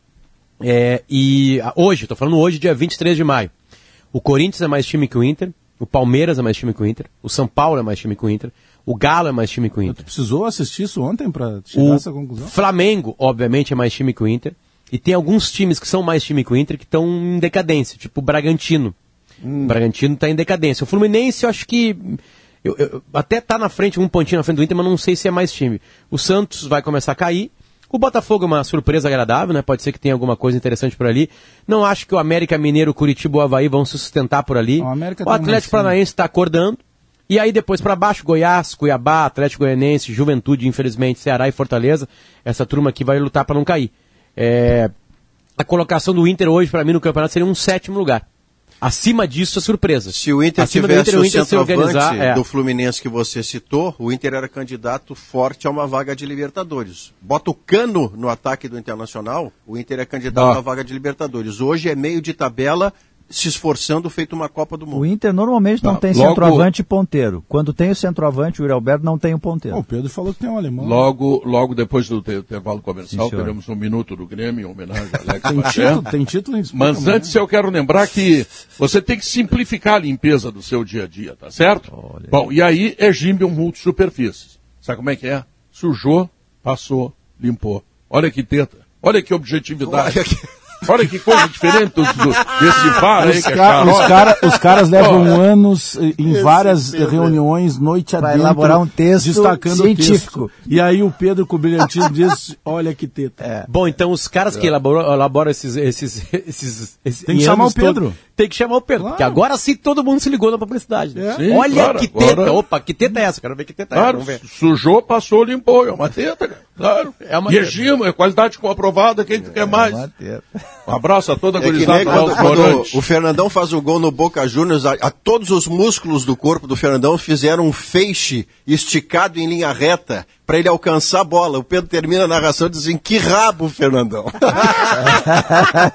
É, e ah, hoje, tô falando hoje, dia 23 de maio. O Corinthians é mais time que o Inter, o Palmeiras é mais time que o Inter, o São Paulo é mais time que o Inter, o Galo é mais time que o Tu Inter. precisou assistir isso ontem pra chegar O a essa conclusão? Flamengo, obviamente, é mais time que o Inter. E tem alguns times que são mais time que o Inter que estão em decadência, tipo o Bragantino. O Bragantino está em decadência. O Fluminense, eu acho que. eu- eu- até tá na frente, um pontinho na frente do Inter, mas não sei se é mais time. O Santos vai começar a cair. O Botafogo é uma surpresa agradável, né? Pode ser que tenha alguma coisa interessante por ali. Não acho que o América Mineiro, o Curitiba e o Havaí vão se sustentar por ali. O o uma Atlético. Paranaense está acordando. E aí depois para baixo, Goiás, Cuiabá, Atlético Goianense, Juventude, infelizmente, Ceará e Fortaleza. Essa turma aqui vai lutar para não cair. É, A colocação do Inter hoje, para mim, no campeonato seria um sétimo lugar. Acima disso, é surpresa. Se o Inter Acima do tivesse Inter, o, o Inter se centroavante é. do Fluminense que você citou, o Inter era candidato forte a uma vaga de Libertadores. Bota o Cano no ataque do Internacional, o Inter é candidato Ah. a uma vaga de Libertadores. Hoje é meio de tabela, se esforçando, feito uma Copa do O Mundo. Inter normalmente não Não, tem logo- centroavante e ponteiro. Quando tem o centroavante, o Yuri Alberto não tem o ponteiro. O Pedro falou que tem um alemão. Logo, logo depois do te- intervalo comercial, Sim, teremos um minuto do Grêmio em homenagem a *laughs* Alex Tem título, tem título em disputa, Mas né? antes eu quero lembrar que você tem que simplificar a limpeza do seu dia a dia, tá certo? Bom, e aí é Gimbium Multisuperfícies. Sabe como é que é? Sujou, passou, limpou. Olha que teta. Olha que objetividade. Olha que- Olha que coisa diferente do, do- desse VAR Os, que é ca- os, xarope. cara- os caras levam Ó, anos eh, em várias reuniões, noite adentro, elaborar um texto destacando científico. o texto. E aí o Pedro com o brilhantismo *laughs* diz, olha que teta. É. Bom, então os caras que elaboram, elaboram esses, esses, esses, esses Tem que chamar o Pedro. todos, tem que chamar o Pedro. Claro. Porque agora sim todo mundo se ligou na publicidade. né? É. Sim, Olha claro, que teta. agora- Opa, que teta é essa? Quero ver que teta é. Claro, Vamos ver. sujou, passou, limpou. É uma teta, cara. Claro. É uma e é é qualidade comprovada, quem que quer mais? Uma teta. Um abraço a toda a É gurizada do quando, o Fernandão faz o gol no Boca Juniors, a, a todos os músculos do corpo do Fernandão fizeram um feixe esticado em linha reta para ele alcançar a bola. O Pedro termina a narração dizendo que rabo, Fernandão. *laughs*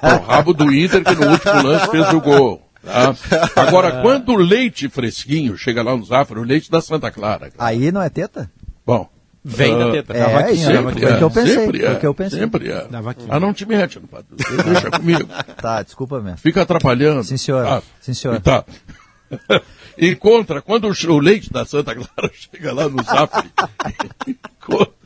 O rabo do Inter que no último lance fez o gol. tá? Agora, quando o leite fresquinho chega lá no Zafra, o leite da Santa Clara. cara. Aí não é teta? Bom. Vem da ah, teta. É, Da vaquinha, isso, da vaquinha. o que eu pensei. Sempre é, o que eu pensei. Sempre é. Da vaquinha. Ah, não te mete, não, padre. Deixa comigo. *laughs* Tá, desculpa mesmo. Fica atrapalhando. Sim, senhor. Tá. Sim, senhor. Tá. *laughs* E contra, quando o leite da Santa Clara *laughs* chega lá no Zafre,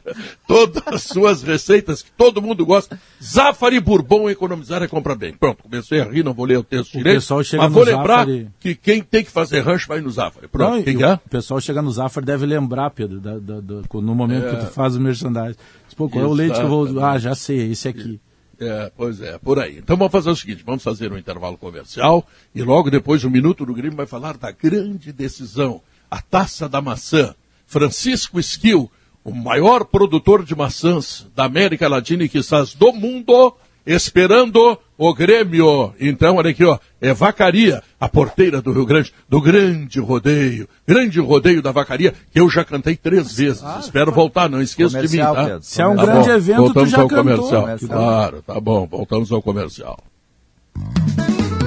*laughs* todas as suas receitas que todo mundo gosta, Zafari Bourbon, economizar é comprar bem. Pronto, comecei a rir, não vou ler o texto direito, pessoal chega mas vou lembrar Zafari- que quem tem que fazer rancho vai no Zafari. Pronto, Não, quem que é? o pessoal chega no Zafra deve lembrar, Pedro, da- da- da- no momento que tu faz o merchandising. Pô, qual é o leite que eu vou... Ah, já sei, é esse aqui. É, pois é, por aí. Então vamos fazer o seguinte, vamos fazer um intervalo comercial e logo depois o Minuto do Grêmio vai falar da grande decisão, a Taça da Maçã. Francisco Esquil, o maior produtor de maçãs da América Latina e quizás do mundo, esperando o Grêmio. Então, olha aqui, ó, é Vacaria, a porteira do Rio Grande, do grande rodeio, grande rodeio da Vacaria, que eu já cantei três vezes. Espero voltar, não esqueça de mim, tá? Pedro. Se é um Tá grande bom, evento, tu voltamos já ao cantou. comercial. Comercial. Claro, tá bom, voltamos ao comercial.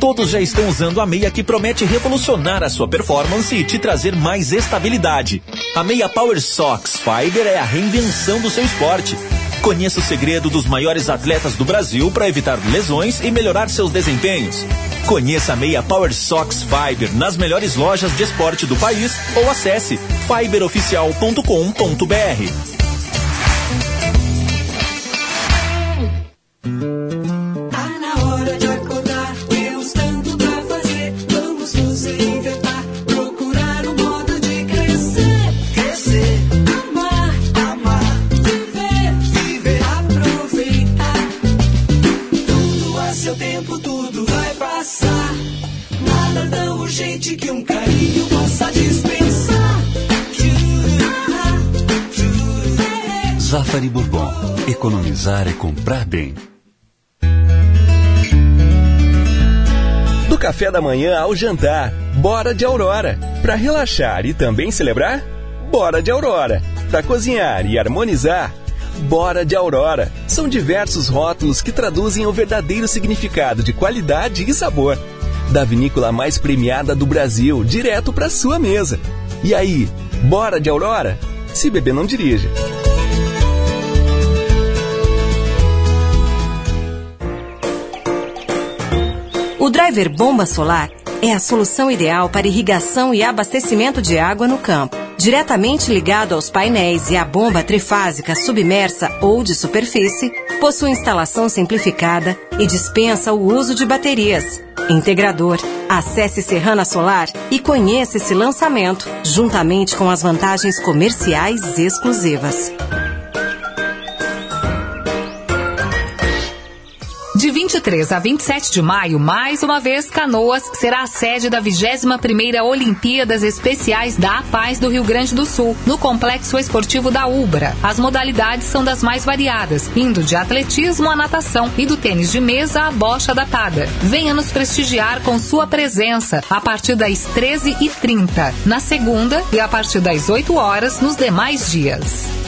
Todos já estão usando a meia que promete revolucionar a sua performance e te trazer mais estabilidade. A meia Power Sox Fiber é a reinvenção do seu esporte. Conheça o segredo dos maiores atletas do Brasil para evitar lesões e melhorar seus desempenhos. Conheça a meia Power Sox Fiber nas melhores lojas de esporte do país ou acesse fiberoficial.com.br. gente que um carinho possa dispensar. Zafari Bourbon. Economizar é comprar bem. Do café da manhã ao jantar, bora de Aurora. Para relaxar e também celebrar, bora de Aurora. Para cozinhar e harmonizar, bora de Aurora. São diversos rótulos que traduzem o verdadeiro significado de qualidade e sabor. Da vinícola mais premiada do Brasil, direto para sua mesa. E aí, bora de Aurora? Se beber não dirija. O driver bomba solar é a solução ideal para irrigação e abastecimento de água no campo. Diretamente ligado aos painéis e à bomba trifásica submersa ou de superfície, possui instalação simplificada e dispensa o uso de baterias. Integrador. Acesse Serrana Solar e conheça esse lançamento, juntamente com as vantagens comerciais exclusivas. 23 a 27 de maio, mais uma vez, Canoas será a sede da 21ª Olimpíadas Especiais da Paz do Rio Grande do Sul, no Complexo Esportivo da Ubra. As modalidades são das mais variadas, indo de atletismo à natação e do tênis de mesa à bocha datada. Venha nos prestigiar com sua presença a partir das 13h30, na segunda e a partir das 8 horas nos demais dias.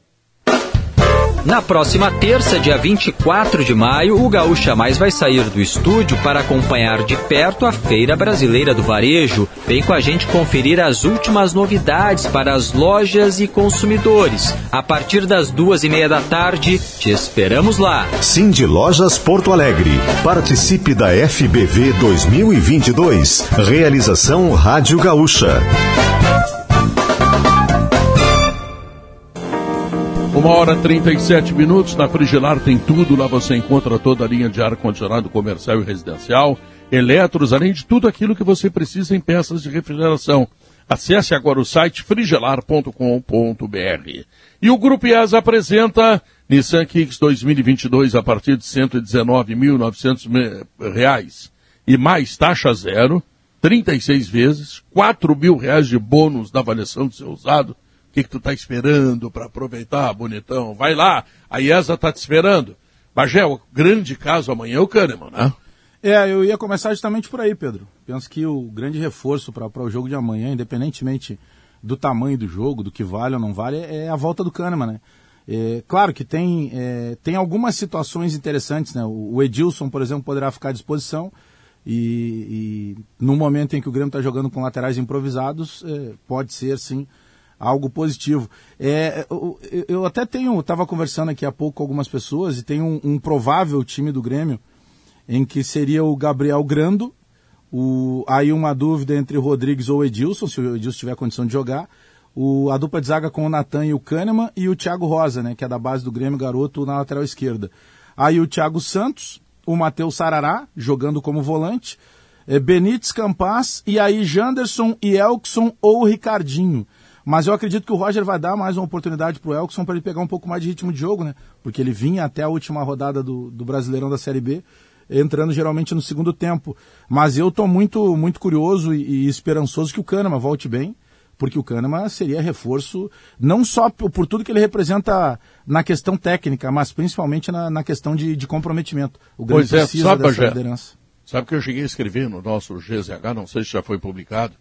Na próxima terça, dia 24 de maio, o Gaúcha Mais vai sair do estúdio para acompanhar de perto a Feira Brasileira do Varejo. Vem com a gente conferir as últimas novidades para as lojas e consumidores. A partir das duas e meia da tarde, te esperamos lá. Cindy Lojas Porto Alegre. Participe da FBV 2022. Realização Rádio Gaúcha. Uma hora e 37 minutos, na Frigelar tem tudo, lá você encontra toda a linha de ar-condicionado comercial e residencial, eletros, além de tudo aquilo que você precisa em peças de refrigeração. Acesse agora o site frigelar.com.br. E o Grupo IAS apresenta Nissan Kicks 2022 a partir de R$ 119.900 me- reais e mais taxa zero, 36 vezes, 4 mil reais de bônus da avaliação do seu usado. O que, que tu tá esperando para aproveitar, bonitão? Vai lá, a IESA tá te esperando. Bagé, o grande caso amanhã é o Kahneman, né? É, eu ia começar justamente por aí, Pedro. Penso que o grande reforço para o jogo de amanhã, independentemente do tamanho do jogo, do que vale ou não vale, é a volta do Kahneman, né? É, claro que tem, é, tem algumas situações interessantes, né? O, o Edilson, por exemplo, poderá ficar à disposição e, e no momento em que o Grêmio está jogando com laterais improvisados, é, pode ser, sim, algo positivo. É, eu, eu- até tenho, estava conversando aqui há pouco com algumas pessoas e tem um, um provável time do Grêmio em que seria o Gabriel Grando, o, aí uma dúvida entre o Rodrigues ou o Edilson, se o Edilson tiver condição de jogar, o, a dupla de zaga com o Natan e o Kahneman e o Thiago Rosa, né, que é da base do Grêmio, garoto na lateral esquerda. Aí o Thiago Santos, o Matheus Sarará, jogando como volante, é, Benítez Campas e aí Janderson e Elkson ou Ricardinho. Mas eu acredito que o Roger vai dar mais uma oportunidade pro Elkson para ele pegar um pouco mais de ritmo de jogo, né? Porque ele vinha até a última rodada do, do Brasileirão da Série B, entrando geralmente no segundo tempo. Mas eu tô muito, muito curioso e, e esperançoso que o Kahneman volte bem, porque o Kahneman seria reforço não só por, tudo que ele representa na questão técnica, mas principalmente na, na questão de, de comprometimento. O Grêmio Pois é, precisa sabe, dessa Bagé? liderança. Sabe que eu cheguei a escrever no nosso GZH, não sei se já foi publicado,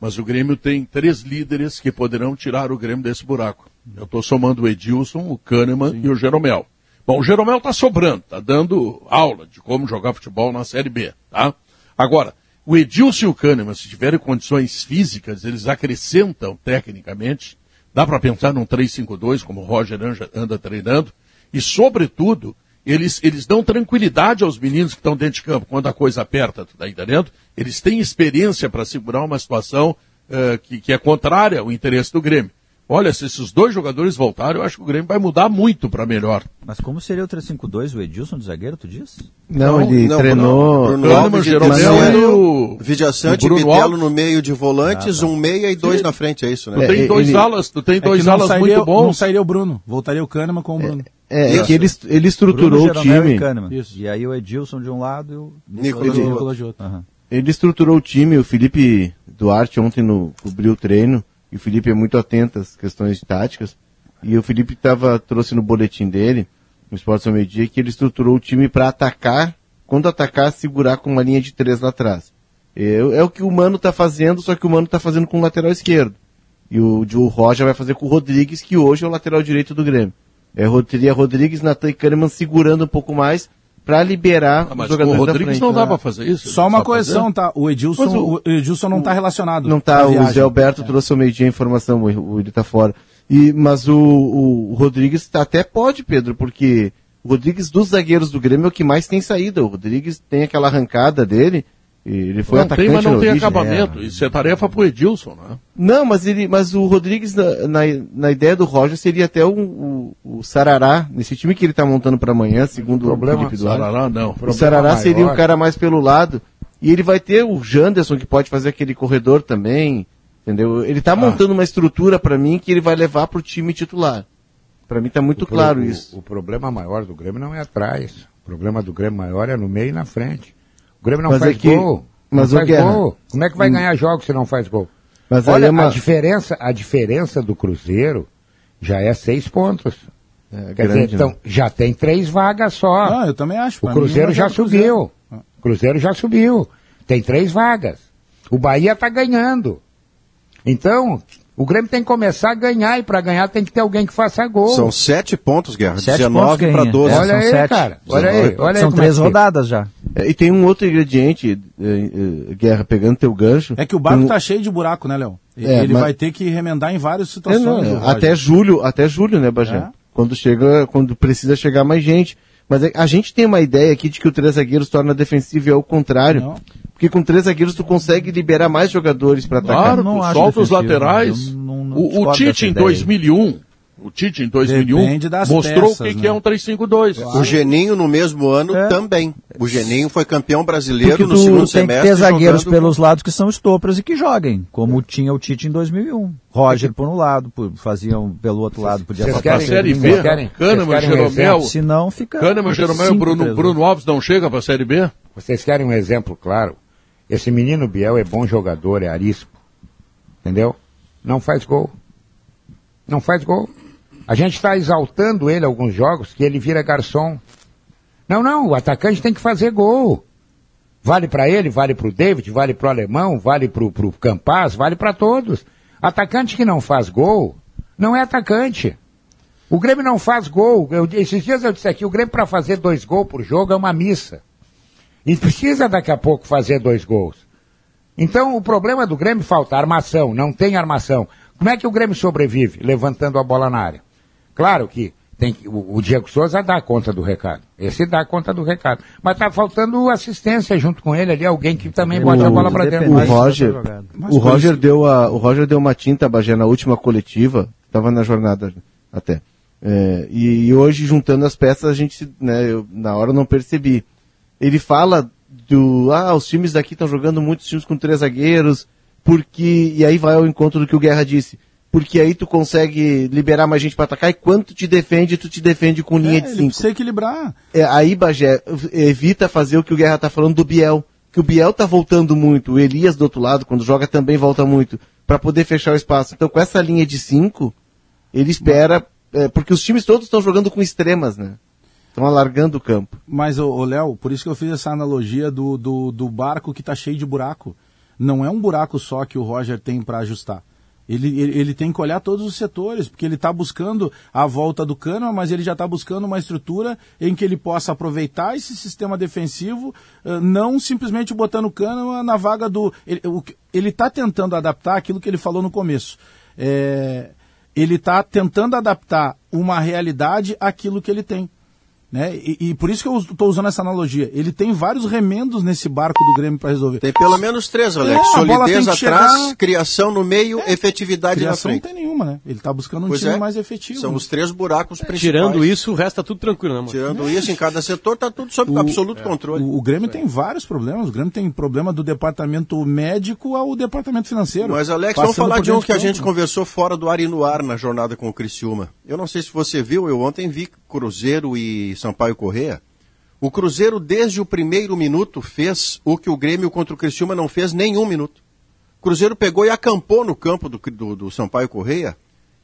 mas o Grêmio tem três líderes que poderão tirar o Grêmio desse buraco. Eu estou somando o Edilson, o Kahneman e o Jeromel. Bom, o Jeromel está sobrando, está dando aula de como jogar futebol na Série B, tá? Agora, o Edilson e o Kahneman, se tiverem condições físicas, eles acrescentam tecnicamente. Dá para pensar num 3-5-2, como o Roger anda treinando. E, sobretudo, eles, eles dão tranquilidade aos meninos que estão dentro de campo quando a coisa aperta, tu tá entendendo? Eles têm experiência para segurar uma situação eh, que, que é contrária ao interesse do Grêmio. Olha, se esses dois jogadores voltarem, eu acho que o Grêmio vai mudar muito para melhor. Mas como seria o 352, o Edilson de zagueiro, tu diz? Não, ele treinou. Bruno, Kahneman, Alves, Jeromel Vidiaçante, e o- Vidiaçante, o Bruno Bitelo Alves. no meio de volantes, Ah, tá. um meia e dois na frente, é isso, Tu né? tem dois ele- alas, tu tem É dois não alas sairia, muito bons. Não sairia o Bruno. Voltaria o Kahneman com o Bruno. É, é Isso. que ele, ele estruturou Bruno, o time. E, e aí o Edilson de um lado e o Nicolas outro. Nicolas de outro. Aham. Ele estruturou o time, o Felipe Duarte ontem no, cobriu o treino, e o Felipe é muito atento às questões táticas, e o Felipe tava, trouxe no boletim dele, no Esporte ao Meio Dia, que ele estruturou o time para atacar, quando atacar, segurar com uma linha de três lá atrás. É, é o que o Mano tá fazendo, só que o Mano tá fazendo com o lateral esquerdo. E o, o Roger vai fazer com o Rodrigues, que hoje é o lateral direito do Grêmio. É, Ro- teria Rodrigues, Natan e Kahneman segurando um pouco mais para liberar Ah, mas com o jogadores da Rodrigues frente. não dá né? para fazer isso. Só uma Sabe correção, tá? O Edilson, o- o, Edilson não tá relacionado. Não com tá, a o. Zé Alberto trouxe ao meio-dia a informação, o, o- ele tá fora. E, mas o, o, o Rodrigues tá- até pode, Pedro, porque o Rodrigues dos zagueiros do Grêmio é o que mais tem saída. O Rodrigues tem aquela arrancada dele, ele foi não atacante tem, mas não tem origem. acabamento. Isso é tarefa pro Edilson, né? Não, mas ele, mas o Rodrigues na, na, na ideia do Roger seria até o, o, o Sarará nesse time que ele tá montando para amanhã, segundo o, problema- Felipe Duarte. Sarará, não. O Sarará maior- seria o cara mais pelo lado. E ele vai ter o Janderson, que pode fazer aquele corredor também. Entendeu? Ele Ah. tá montando uma estrutura para mim que ele vai levar pro time titular. Para mim tá muito O claro o- isso. O problema maior do Grêmio não é atrás. O problema do Grêmio maior é no meio e na frente. O Grêmio não Mas faz é que- gol. mas, não faz Guerra, gol. Como é que vai hum. ganhar jogos se não faz gol? Mas Olha, é uma- a, diferença, a diferença do Cruzeiro já é seis pontos. É Quer grande, dizer, então, né? já tem três vagas só. Ah, eu também acho. O Cruzeiro não já é Cruzeiro. subiu. O Cruzeiro já subiu. Tem três vagas. O Bahia está ganhando. Então, o Grêmio tem que começar a ganhar e para ganhar tem que ter alguém que faça gol. São sete pontos, Guerra. Sete 19 pontos para ganha. 12. É, olha são aí, sete. cara. Olha aí, olha aí São é três fica. rodadas já. É, e tem um outro ingrediente, eh, eh, Guerra, pegando teu gancho. É que o barco Um- tá cheio de buraco, né, Léo? É, Ele mas- vai ter que remendar em várias É, situações. não, é, até julho, até julho, né, Bagé? É. Quando chega, quando precisa chegar mais gente. Mas é- a gente tem uma ideia aqui de que o três zagueiros torna defensivo e é o contrário. Não. Porque com três zagueiros tu consegue liberar mais jogadores para atacar. Claro, não solta os laterais. não- não o, o Tite em ideia. 2001, o Tite em 2001 Depende das mostrou peças, o que, que né? é um 3-5-2. O Geninho no mesmo ano É. também. O Geninho foi campeão brasileiro Porque no tu segundo tem que semestre. ter zagueiros jogando pelos lados que são estopras e que joguem, como tinha o Tite em 2001. Roger por um lado, por, faziam pelo outro lado, podia Vocês Pra querem- Série B, querem- Kahneman, um Jeromel? Se não, fica. Kahneman, Jeromel e Bruno, Bruno Alves não chega pra Série B? Vocês querem um exemplo claro? Esse menino Biel é bom jogador, é arisco. Entendeu? Não faz gol. Não faz gol. A gente está exaltando ele alguns jogos que ele vira garçom. Não, não, o atacante tem que fazer gol. Vale para ele, vale para o David, vale para o alemão, vale para o Campaz, vale para todos. Atacante que não faz gol, não é atacante. O Grêmio não faz gol. Eu- esses dias eu disse aqui, o Grêmio para fazer dois gols por jogo é uma missa. E precisa daqui a pouco fazer dois gols. Então o problema do Grêmio falta armação, não tem armação. Como é que o Grêmio sobrevive? Levantando a bola na área. Claro que tem que, o, o Diego Souza dá conta do recado. Esse dá conta do recado. Mas tá faltando assistência junto com ele ali, alguém que também bota a bola para dentro. O Mas- Roger, o Roger isso- deu a, o Roger deu uma tinta, Bagé, na última coletiva, estava na jornada até. É, e, e hoje, juntando as peças, a gente, né, eu, na hora eu não percebi. Ele fala do, ah, os times daqui estão jogando muitos times com três zagueiros, porque, e aí vai ao encontro do que o Guerra disse, porque aí tu consegue liberar mais gente para atacar e quando tu te defende, tu te defende com linha É, de ele cinco. precisa equilibrar. É, aí, Bagé, evita fazer o que o Guerra tá falando do Biel. Que o Biel tá voltando muito, o Elias do outro lado, quando joga, também volta muito, para poder fechar o espaço. Então, com essa linha de cinco, ele espera, é, porque os times todos estão jogando com extremas, né? Estão alargando o campo. Mas, ô, Léo, por isso que eu fiz essa analogia do, do, do barco que está cheio de buraco. Não é um buraco só que o Roger tem para ajustar. Ele, ele, ele tem que olhar todos os setores, porque ele está buscando a volta do Kahneman, mas ele já está buscando uma estrutura em que ele possa aproveitar esse sistema defensivo, eh, não simplesmente botando o Kahneman na vaga do... Ele está tentando adaptar aquilo que ele falou no começo. É, ele está tentando adaptar uma realidade àquilo que ele tem. Né? E, e por isso que eu estou usando essa analogia. Ele tem vários remendos nesse barco do Grêmio para resolver. Tem pelo menos três, Alex. É, Solidez atrás, chegar- É. criação no meio, efetividade Criação na não frente. tem nenhuma, né? Ele está buscando um Pois time é. mais efetivo. São os três buracos principais. Tirando isso, o resto tá tudo tranquilo, né, mano? Tirando isso, em cada setor tá tudo sob absoluto controle. O, o Grêmio tem vários problemas. O Grêmio tem problema do departamento médico ao departamento financeiro. Mas, Alex, vamos falar de um que a gente conversou fora do ar e no ar na jornada com o Criciúma. Eu não sei se você viu, eu ontem vi Cruzeiro e Sampaio Correia. O Cruzeiro, desde o primeiro minuto, fez o que o Grêmio contra o Criciúma não fez nenhum minuto. O Cruzeiro pegou e acampou no campo do, do, do Sampaio Correia.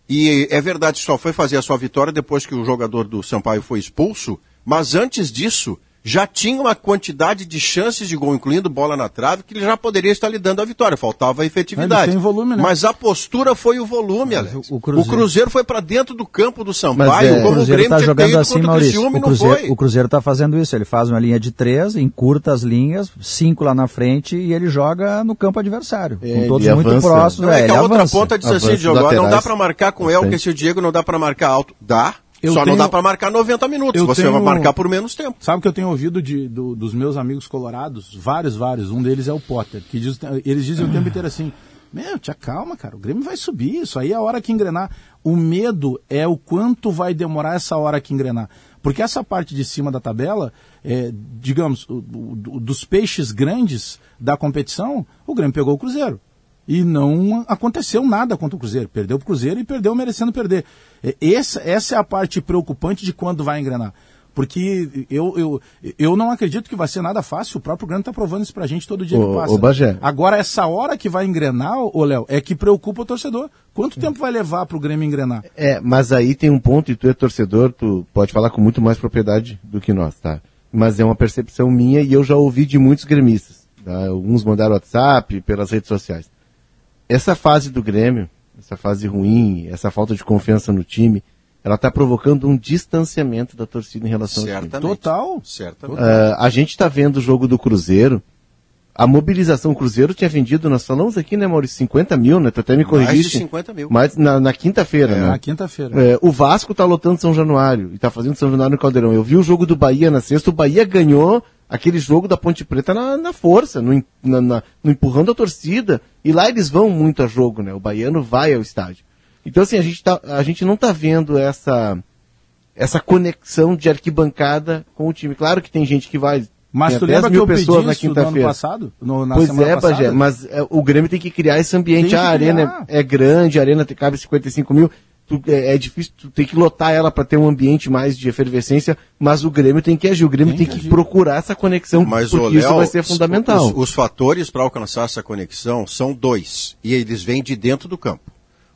E é verdade, só foi fazer a sua vitória depois que o jogador do Sampaio foi expulso. Mas antes disso, já tinha uma quantidade de chances de gol, incluindo bola na trave, que ele já poderia estar lhe dando a vitória. Faltava a efetividade. Ele volume, né? Mas a postura foi o volume, Alex. o O Cruzeiro- Cruzeiro, foi para dentro do campo do Mas Sampaio, é, o como o Cruzeiro Grêmio tinha jogando assim, contra o Maurício. O não Cruzeiro, foi. o Cruzeiro está fazendo isso. Ele faz uma linha de três, encurta as linhas, cinco lá na frente e ele joga no campo adversário. É, com todos ele muito avança. próximos. Não, é, é, que ele a outra avança. ponta disse assim, Diogo, ó, não dá para marcar com o Elker se o Diego não dá para marcar alto. Dá, Eu só não tenho- dá para marcar 90 minutos. Eu Você tenho- vai marcar por menos tempo. Sabe o que eu tenho ouvido de, do- dos meus amigos colorados? Vários, vários. Um deles é o Potter, que diz, eles dizem o tempo inteiro assim: Meu, te acalma, cara, o Grêmio vai subir, isso aí é a hora que engrenar. O medo é o quanto vai demorar essa hora que engrenar. Porque essa parte de cima da tabela, é, digamos, o- o- dos peixes grandes da competição, o Grêmio pegou o Cruzeiro. E não aconteceu nada contra o Cruzeiro. Perdeu o Cruzeiro e perdeu merecendo perder. É, Essa, essa é a parte preocupante de quando vai engrenar. Porque eu, eu, eu não acredito que vai ser nada fácil. O próprio Grêmio está provando isso pra gente todo dia Ô, que passa. ô, Bagé. Agora, essa hora que vai engrenar, ô Léo, é que preocupa o torcedor. Quanto tempo vai levar pro Grêmio engrenar? É, mas aí tem um ponto, e tu é torcedor, tu pode falar com muito mais propriedade do que nós, tá? Mas é uma percepção minha e eu já ouvi de muitos gremistas. Tá? Alguns mandaram WhatsApp, pelas redes sociais. Essa fase do Grêmio, essa fase ruim, essa falta de confiança no time, ela está provocando um distanciamento da torcida em relação ao time. Certamente. Total. Certamente. Ah, a gente está vendo o jogo do Cruzeiro. A mobilização, o Cruzeiro tinha vendido, nós falamos aqui, né, Maurício, 50 mil, né? Tu até me Mais corrigiste. de 50 mil. Mas na, na quinta-feira, né? Na quinta-feira. É, o Vasco tá lotando São Januário e tá fazendo São Januário no Caldeirão. Eu vi o jogo do Bahia na sexta, o Bahia ganhou aquele jogo da Ponte Preta na, na força, no, na- na- no empurrando a torcida. E lá eles vão muito a jogo, né? O baiano vai ao estádio. Então, assim, a gente, tá, a gente não tá vendo essa, essa conexão de arquibancada com o time. Claro que tem gente que vai. Mas tu 10 lembra que eu pedi pessoas na isso no ano quinta-feira. passado? No- na pois semana é? Bagé, mas é, o Grêmio tem que criar esse ambiente. Tem a arena é, é grande, a arena cabe 55 mil. Tu- é, é difícil, tu tem que lotar ela para ter um ambiente mais de efervescência, mas o Grêmio tem que agir. O Grêmio tem, que, procurar essa conexão, Mas, porque ô, isso Léo, vai ser fundamental. Os, os fatores para alcançar essa conexão são dois, e eles vêm de dentro do campo.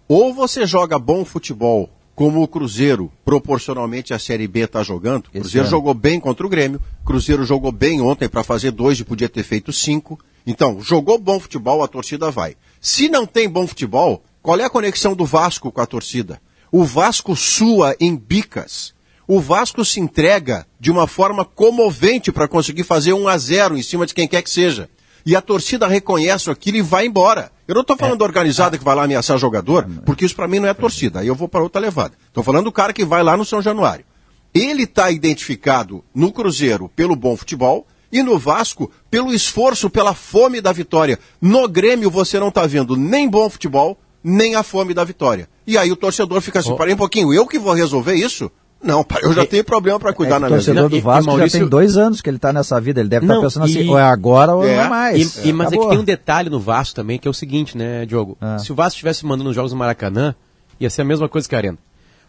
Ou você joga bom futebol, como o Cruzeiro, proporcionalmente à Série B está jogando. O Cruzeiro jogou bem contra o Grêmio, Cruzeiro jogou bem ontem para fazer dois e podia ter feito cinco. Então, jogou bom futebol, a torcida vai. Se não tem bom futebol, qual é a conexão do Vasco com a torcida? O Vasco sua em bicas. O Vasco se entrega de uma forma comovente para conseguir fazer um a 0 em cima de quem quer que seja. E a torcida reconhece aquilo e vai embora. Eu não estou falando da organizada que vai lá ameaçar jogador, porque isso para mim não é torcida. Aí eu vou para outra levada. Estou falando do cara que vai lá no São Januário. Ele está identificado no Cruzeiro pelo bom futebol e no Vasco pelo esforço, pela fome da vitória. No Grêmio você não está vendo nem bom futebol, nem a fome da vitória. E aí o torcedor fica assim, parei um pouquinho, eu que vou resolver isso? Não, pai, eu já tenho problema para cuidar É na o minha torcedor vida. do Vasco já tem dois anos que ele está nessa vida. Ele deve estar Não, pensando assim, e- ou é agora ou É, não é mais. E, e- mas é Acabou. que tem um detalhe no Vasco também, que é o seguinte, né, Diogo? Ah. Se o Vasco estivesse mandando os jogos no Maracanã, ia ser a mesma coisa que a Arena.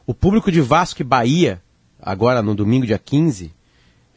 O público de Vasco e Bahia, agora no domingo, dia 15,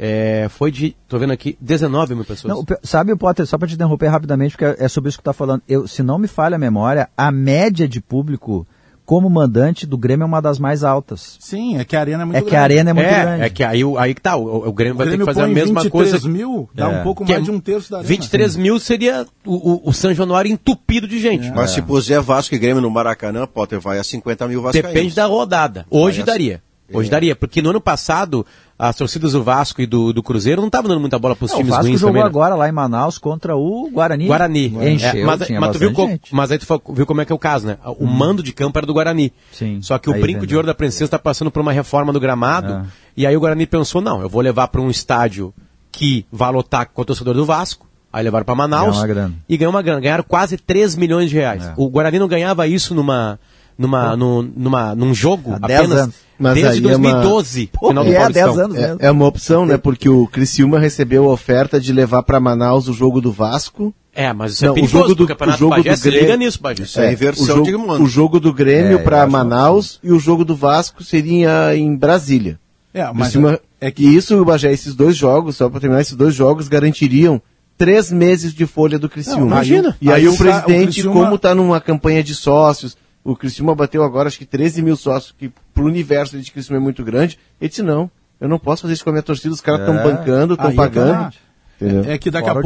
é, foi de, tô vendo aqui, 19 mil pessoas. Não, sabe, Potter, só para te interromper rapidamente, porque é sobre isso que tu tá falando. Eu, se não me falha a memória, a média de público como mandante do Grêmio é uma das mais altas. Sim, é que a arena é muito É grande. que a arena é muito é, grande. é que aí, o- aí que tá, o, o Grêmio O vai ter que fazer a mesma 23 coisa. mil, dá um pouco Que mais é de um terço da arena. 23 mil seria o, o, o São Januário entupido de gente. Mas se puser Vasco e Grêmio no Maracanã, Potter vai a 50 mil vascaínos. Depende da rodada. Hoje Vai a- daria. Hoje daria, porque no ano passado as torcidas do Vasco e do, do Cruzeiro não estavam dando muita bola para os Não, o times Vasco ruins jogou também. né? agora lá em Manaus contra o Guarani. Guarani. Encheu, É, mas, mas tu viu, co- mas aí tu viu como é que é o caso, né? O mando de campo era do Guarani. Sim. Só que o brinco de vendeu. ouro da princesa está passando por uma reforma do gramado. Ah. E aí o Guarani pensou, não, eu vou levar para um estádio que vai lotar com o torcedor do Vasco. Aí levaram para Manaus Ganhou e ganhou uma grana. Ganharam quase 3 milhões de reais. É. O Guarani não ganhava isso numa, numa, num, numa, num jogo Há 10 apenas. Mas desde aí é uma- 2012, Pô, final do é, há Paulistão. 10 anos mesmo. É, é uma opção, né? Porque o Criciúma recebeu a oferta de levar para Manaus o jogo do Vasco. É, mas isso é Não, o perigoso jogo do, Campeonato o jogo Bagé, do se liga Grêmio- nisso, Bagé. Isso é inversão o jogo, de mundo. O jogo do Grêmio É, para Manaus e o jogo do Vasco seria em Brasília. É, mas cima- é que E isso, Bagé, esses dois jogos, só para terminar, esses dois jogos garantiriam três meses de folha do Criciúma. Não, imagina. E aí, Aí o o ca- o presidente, Criciúma- como está numa campanha de sócios, o Criciúma bateu agora acho que 13 mil sócios, que pro universo de Criciúma é muito grande. Ele disse, não, eu não posso fazer isso com a minha torcida, os caras estão É. bancando, estão Aí pagando. Entendeu? é que daqui Fora a o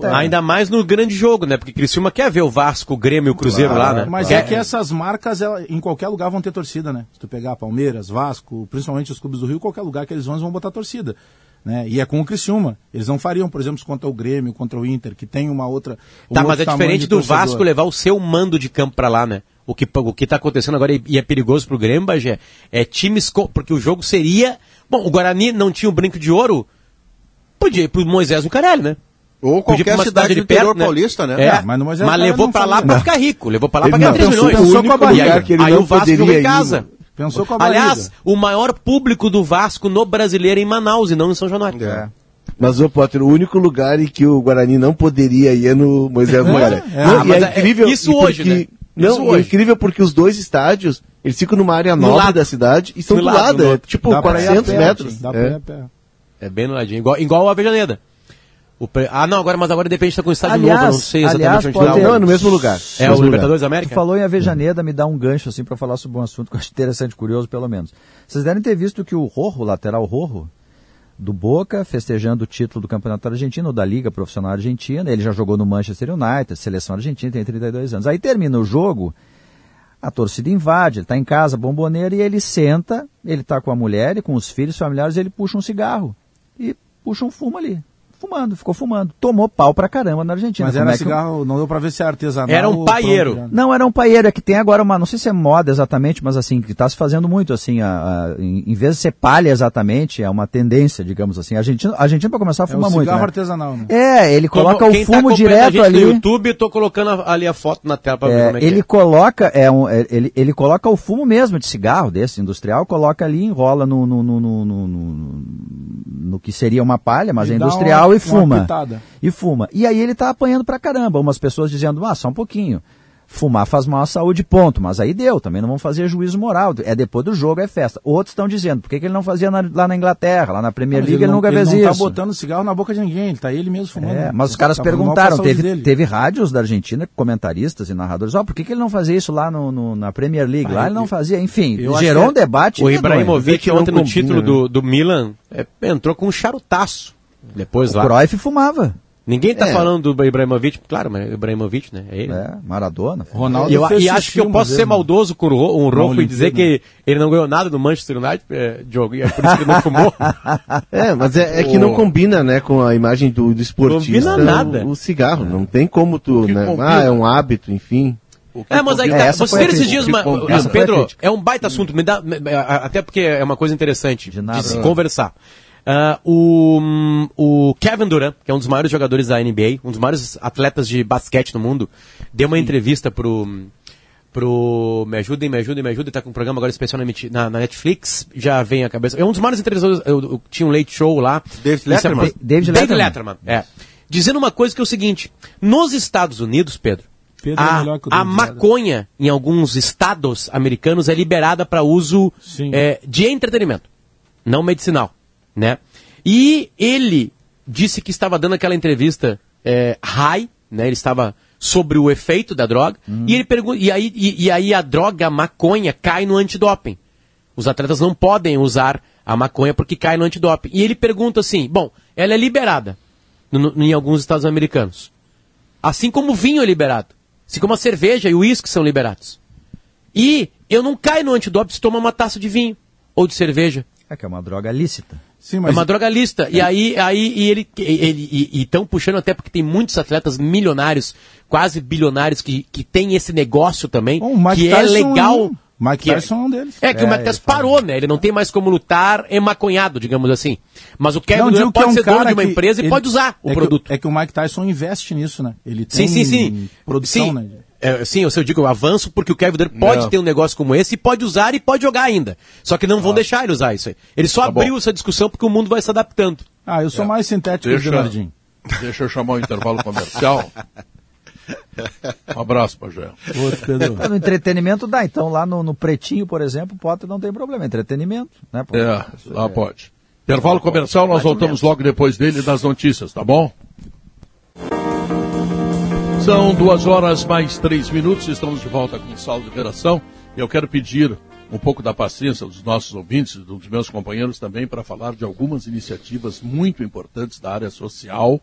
pouco. Ainda mais no grande jogo, né? Porque Criciúma quer ver o Vasco, o Grêmio e o Cruzeiro lá, né? Mas Quer- é que essas marcas, ela, em qualquer lugar vão ter torcida, né? Se tu pegar Palmeiras, Vasco, principalmente os clubes do Rio, qualquer lugar que eles vão, eles vão botar torcida. Né? E é com o Criciúma. Eles não fariam, por exemplo, contra o Grêmio, contra o Inter, que tem uma outra. um Tá, mas é diferente do torcedor. Vasco levar o seu mando de campo pra lá, né? O que, o que tá acontecendo agora e- é perigoso pro Grêmio, Bagé, é times... Porque o jogo seria... Bom, o Guarani não tinha o brinco de ouro, podia ir pro Moisés no Caralho, né? Ou Podia ir pra qualquer cidade do de perto, interior né? paulista, né? É, É, mas mas levou pra lá pra ficar rico, levou pra lá pra Ele ganhar não, 3 pensou- milhões. pensou com a barriga E aí, aí o Vasco jogou em ir, casa. Pensou com a barriga. Aliás, o maior público do Vasco no brasileiro é em Manaus e não em São Januário. É. Mas, ô Potter, o único lugar em que o Guarani não poderia ir é no Moisés Moreira. é. Não, Ah, mas é é- incrível. isso hoje, porque- né? Não, Isso é hoje. incrível porque os dois estádios, eles ficam numa área nobre lado. da cidade e estão Do do lado, lado, no é tipo Dá pra ir a 400 pé, metros. Dá pra É. ir a pé. É bem no ladinho. Igual, igual a Avejaneda. O pre- Ah, não, agora, mas agora depende de estar com o estádio Aliás- novo, eu não sei exatamente aliás, onde pode tá. ter- Não, é no mesmo lugar. É Mesmo o lugar. Libertadores da Tu América? falou em Avejaneda, me dá um gancho assim para falar sobre um assunto que eu acho interessante, curioso pelo menos. Vocês devem ter visto que o Rojo, o lateral Rojo, do Boca, festejando o título do Campeonato Argentino, da Liga Profissional Argentina, ele já jogou no Manchester United, seleção argentina, tem 32 anos. Aí termina o jogo, a torcida invade, ele está em casa, bomboneira, e ele senta, ele está com a mulher e com os filhos familiares, ele puxa um cigarro e puxa um fumo ali. Fumando, ficou fumando. Tomou pau pra caramba na Argentina. Mas Como era é que- cigarro, não deu pra ver se é artesanal. Era um paieiro. pronto, não, era um paieiro, é que tem agora uma, não sei se é moda exatamente, mas assim, que está se fazendo muito, assim, a, a- em, em vez de ser palha exatamente, é uma tendência, digamos assim. A Argentina, a Argentina para começar, É fuma um muito, cigarro né? artesanal, né? É, ele Como- coloca quem o tá fumo a direto ali. no YouTube, tô colocando a- ali a foto na tela pra ver É, como é que ele é. coloca, é um, é, ele, ele coloca o fumo mesmo de cigarro desse industrial, coloca ali, enrola no, no, no, no, no, que seria uma palha, mas E é industrial uma- e uma fuma. E fuma. E aí ele tá apanhando pra caramba. Umas pessoas dizendo, ah, só um pouquinho. Fumar faz mal à saúde, ponto. Mas aí deu, também não vão fazer juízo moral. É depois do jogo, é festa. Outros estão dizendo, por que, que ele não fazia na- lá na Inglaterra, lá na Premier League, ele, não- nunca ele fez não isso. tá botando cigarro na boca de ninguém, ele tá ele mesmo fumando. É, mas os caras Tá perguntaram, teve, teve rádios da Argentina, comentaristas e narradores, ó, por que, que ele não fazia isso lá no, no- na Premier League? lá ele não fazia, enfim, gerou um debate. O. Ibrahimovic ontem no título né? do, do Milan é, entrou com um charutaço. Depois O lá. Cruyff fumava. Ninguém tá É. falando do Ibrahimovic, claro, mas Ibrahimovic, né? É ele. É, Maradona. Ronaldo E, eu, e acho que eu posso uma ser maldoso com o Ro- um Na Rojo e dizer que ele não ganhou nada do Manchester United, é, Diogo, e é por isso que ele não fumou. *laughs* É, mas é, é que não combina, né, com a imagem do, do esportista. Combina nada. O, o cigarro, não tem como tu, né? combina? Ah, é um hábito, enfim. É, mas aí É, tá. Vocês a viram esses dias, a Pedro, é um baita assunto, me dá, até porque é uma coisa interessante de, nada. se conversar. Ah, o, o Kevin Durant, que é um dos maiores jogadores da NBA, um dos maiores atletas de basquete no mundo, deu uma entrevista pro, pro Me Ajudem, Me Ajudem, Me Ajudem, tá com um programa agora especial na, na- na Netflix, já vem à cabeça. É um dos maiores entrevistadores, eu, eu tinha um late show lá. David é- Letterman? David Letterman. é. Dizendo uma coisa que é o seguinte, nos Estados Unidos, Pedro, Pedro é a, o a David maconha em alguns estados americanos é liberada para uso Sim. é, de entretenimento, não medicinal, né? E ele disse que estava dando aquela entrevista é, high, né? Ele estava sobre o efeito da droga e ele pergunta e aí e, e aí a droga a maconha cai no antidoping. Os atletas não podem usar a maconha porque cai no antidoping. E ele pergunta assim: bom, ela é liberada no- no- em alguns estados americanos. Assim como o vinho é liberado. Assim como a cerveja e o uísque são liberados. E eu não caio no antidoping se tomar uma taça de vinho. ou de cerveja. É que é uma droga lícita. Sim, É uma droga lícita. E aí, aí e ele ele e estão puxando até porque tem muitos atletas milionários, quase bilionários que, que tem esse negócio também, o Mike que é Tyson legal. um. Mike que Tyson é um deles. É que o É, Mike Tyson parou, né? Ele não tem mais como lutar emaconhado, digamos assim. Mas o Kevin Não, Durant que pode é um ser dono de uma que empresa e ele- pode usar o é que produto. é que o Mike Tyson investe nisso, né? Ele Sim, tem sim, sim. produção, sim. né? É, sim, eu sei, eu digo eu avanço porque o Kevin Durant pode Não. ter um negócio como esse e pode usar e pode jogar ainda. Só que não vão deixar ele usar isso aí. Ele só Tá bom. abriu essa discussão porque o mundo vai se adaptando. Ah, eu sou É. mais sintético Deixa- que o Leonardinho. Deixa eu chamar o intervalo comercial. Um abraço, Pajé. É, no entretenimento dá, então lá no, no Pretinho, por exemplo, Potter não tem problema, entretenimento, né? pô? É, lá pode. Intervalo comercial, nós voltamos logo depois dele das notícias, tá bom? São duas horas mais três minutos, estamos de volta com o Saldo de Operação. E eu quero pedir um pouco da paciência dos nossos ouvintes, dos meus companheiros também, para falar de algumas iniciativas muito importantes da área social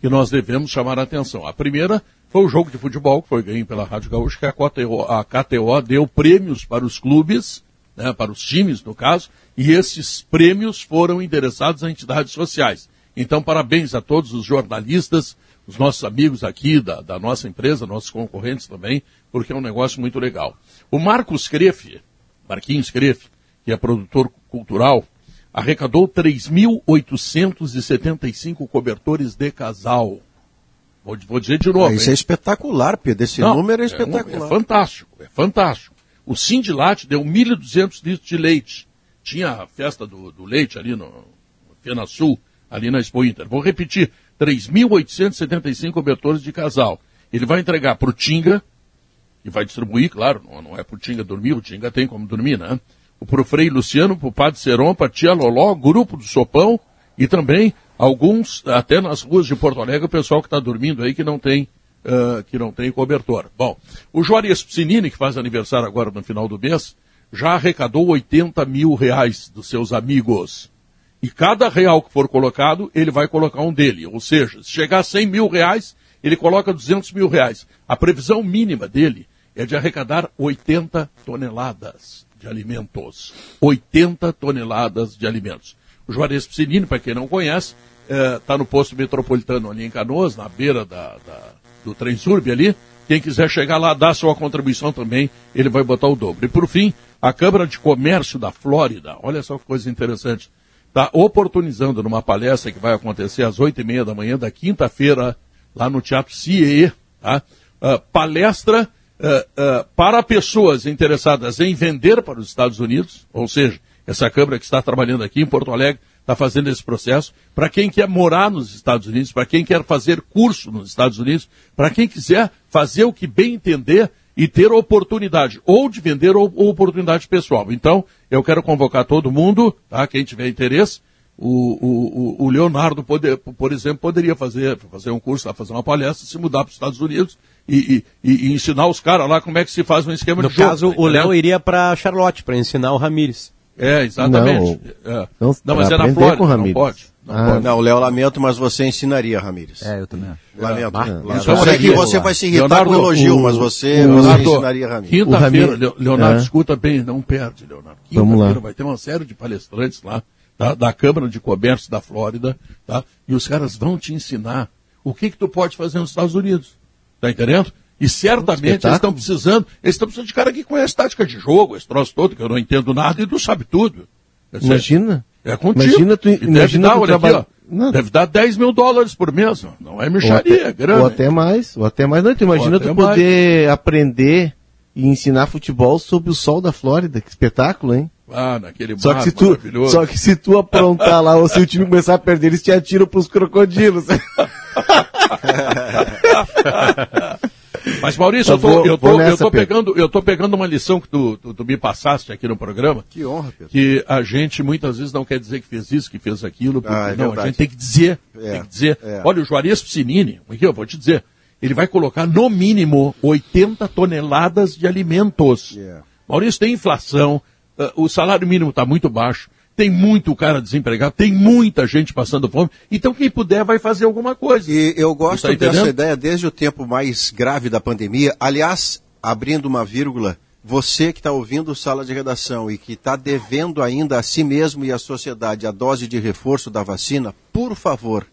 que nós devemos chamar a atenção. A primeira foi o jogo de futebol que foi ganho pela Rádio Gaúcha, que a KTO, a KTO deu prêmios para os clubes, né, para os times, no caso, e esses prêmios foram endereçados a entidades sociais. Então, parabéns a todos os jornalistas, os nossos amigos aqui da, da nossa empresa, nossos concorrentes também, porque é um negócio muito legal. O Marcos Crefe, Marquinhos Crefe, que é produtor cultural, arrecadou 3.875 cobertores de casal. Vou, vou dizer de novo. Isso hein? é espetacular, Pedro. Esse Não, número é um- espetacular. É, fantástico, é fantástico. O Sindilat deu 1.200 litros de leite. Tinha a festa do, do leite ali no, no Fena Sul, ali na Expo Inter. Vou repetir, 3.875 cobertores de casal. Ele vai entregar para o Tinga, e vai distribuir, claro, não, é para o Tinga dormir, o Tinga tem como dormir, né? Para o Frei Luciano, para o Padre Seron, para Tia Loló, grupo do Sopão, e também alguns, até nas ruas de Porto Alegre, o pessoal que está dormindo aí que não tem ah, que não tem cobertor. Bom, o Juarez Piscinini, que faz aniversário agora no final do mês, já arrecadou 80 mil reais dos seus amigos. E cada real que for colocado, ele vai colocar um dele. Ou seja, se chegar a 100 mil reais, ele coloca 200 mil reais. A previsão mínima dele é de arrecadar 80 toneladas de alimentos. 80 toneladas de alimentos. O Juarez Piscinini, para quem não conhece, está no posto metropolitano ali em Canoas, na beira da, da- do Trem Surb ali. Quem quiser chegar lá, dar sua contribuição também, ele vai botar o dobro. E por fim, a Câmara de Comércio da Flórida, olha só que coisa interessante, está oportunizando numa palestra que vai acontecer às oito e meia da manhã da quinta-feira, lá no Teatro CIE, tá? Ah, palestra ah, ah, para pessoas interessadas em vender para os Estados Unidos, ou seja, essa Câmara que está trabalhando aqui em Porto Alegre está fazendo esse processo, para quem quer morar nos Estados Unidos, para quem quer fazer curso nos Estados Unidos, para quem quiser fazer o que bem entender e ter oportunidade, ou de vender ou, ou oportunidade pessoal. Então, eu quero convocar todo mundo, tá? quem tiver interesse, o, o, o- Leonardo, poder, por exemplo, poderia fazer, fazer um curso, lá, fazer uma palestra, se mudar para os Estados Unidos e, e- e- ensinar os caras lá como é que se faz um esquema No de jogo. caso, tá o Léo iria para Charlotte para ensinar o Ramires. É, exatamente. É. Não, Não, mas é na Flórida, não pode. Não Ah, não, Léo, lamento, mas você ensinaria, Ramires. É, eu também acho. Lamento. Ah, Lamento. então, eu sei olha que aqui, você vai se irritar Leonardo, com o elogio, o- mas você, o você Leonardo, ensinaria, Ramires. Quinta-feira, Leonardo, É. escuta bem, não perde, Leonardo. Vamos Quinta-feira lá. vai ter uma série de palestrantes lá, tá? da Câmara de Comércio da Flórida, tá? E os caras vão te ensinar o que que tu pode fazer nos Estados Unidos. Tá entendendo? E certamente eles estão precisando, eles estão precisando de cara que conhece tática de jogo, esse troço todo, que eu não entendo nada, e tu sabe tudo. Dizer, Imagina. É contigo. Imagina tu, E deve imagina dar, tu trabalha- aqui, ó, deve dar 10 mil dólares por mês. Não é mexaria, ou é grana. Ou até mais, ou até mais. Não, tu imagina tu poder aprender e ensinar futebol sob o sol da Flórida. Que espetáculo, hein? Ah, naquele Só que, se tu, maravilhoso. só que se tu aprontar lá, ou se o time começar a perder, eles te atiram pros crocodilos. *laughs* Mas Maurício, Eu tô, vou- eu, tô, eu, tô pegando, eu tô pegando uma lição que tu, tu, tu me passaste aqui no programa. Que honra, Pedro. Que a gente muitas vezes não quer dizer que fez isso, que fez aquilo. porque Ah, é não, a verdade. gente tem que dizer. É, Tem que dizer. é. Olha, o Juarez Piscinini, aqui eu vou te dizer, ele vai colocar no mínimo 80 toneladas de alimentos. É. Maurício, tem inflação, ah, o salário mínimo está muito baixo, tem muito cara desempregado, tem muita gente passando fome, então quem puder vai fazer alguma coisa. E eu gosto Tá dessa ideia desde o tempo mais grave da pandemia. Aliás, abrindo uma vírgula, você que está ouvindo Sala de Redação e que está devendo ainda a si mesmo e à sociedade a dose de reforço da vacina, por favor,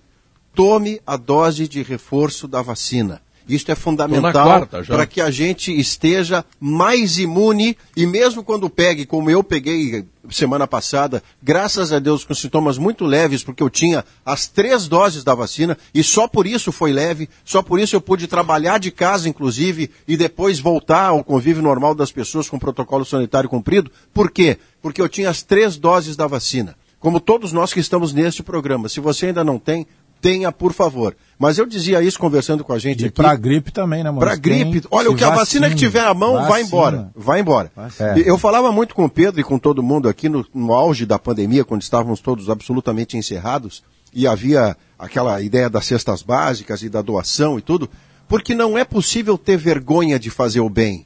tome a dose de reforço da vacina. Isto é fundamental para que a gente esteja mais imune e mesmo quando pegue, como eu peguei semana passada, graças a Deus com sintomas muito leves, porque eu tinha as três doses da vacina e só por isso foi leve, só por isso eu pude trabalhar de casa, inclusive, e depois voltar ao convívio normal das pessoas com protocolo sanitário cumprido. Por quê? Porque eu tinha as três doses da vacina. Como todos nós que estamos neste programa. Se você ainda não tem, tenha, por favor. Mas eu dizia isso conversando com a gente E aqui. pra gripe também, né, mano? Pra gripe. Olha, o que a vacina que tiver à mão, vai embora. Vai embora. Vacina. E Eu falava muito com o Pedro e com todo mundo aqui no, no auge da pandemia, quando estávamos todos absolutamente encerrados, e havia aquela ideia das cestas básicas e da doação e tudo, porque não é possível ter vergonha de fazer o bem.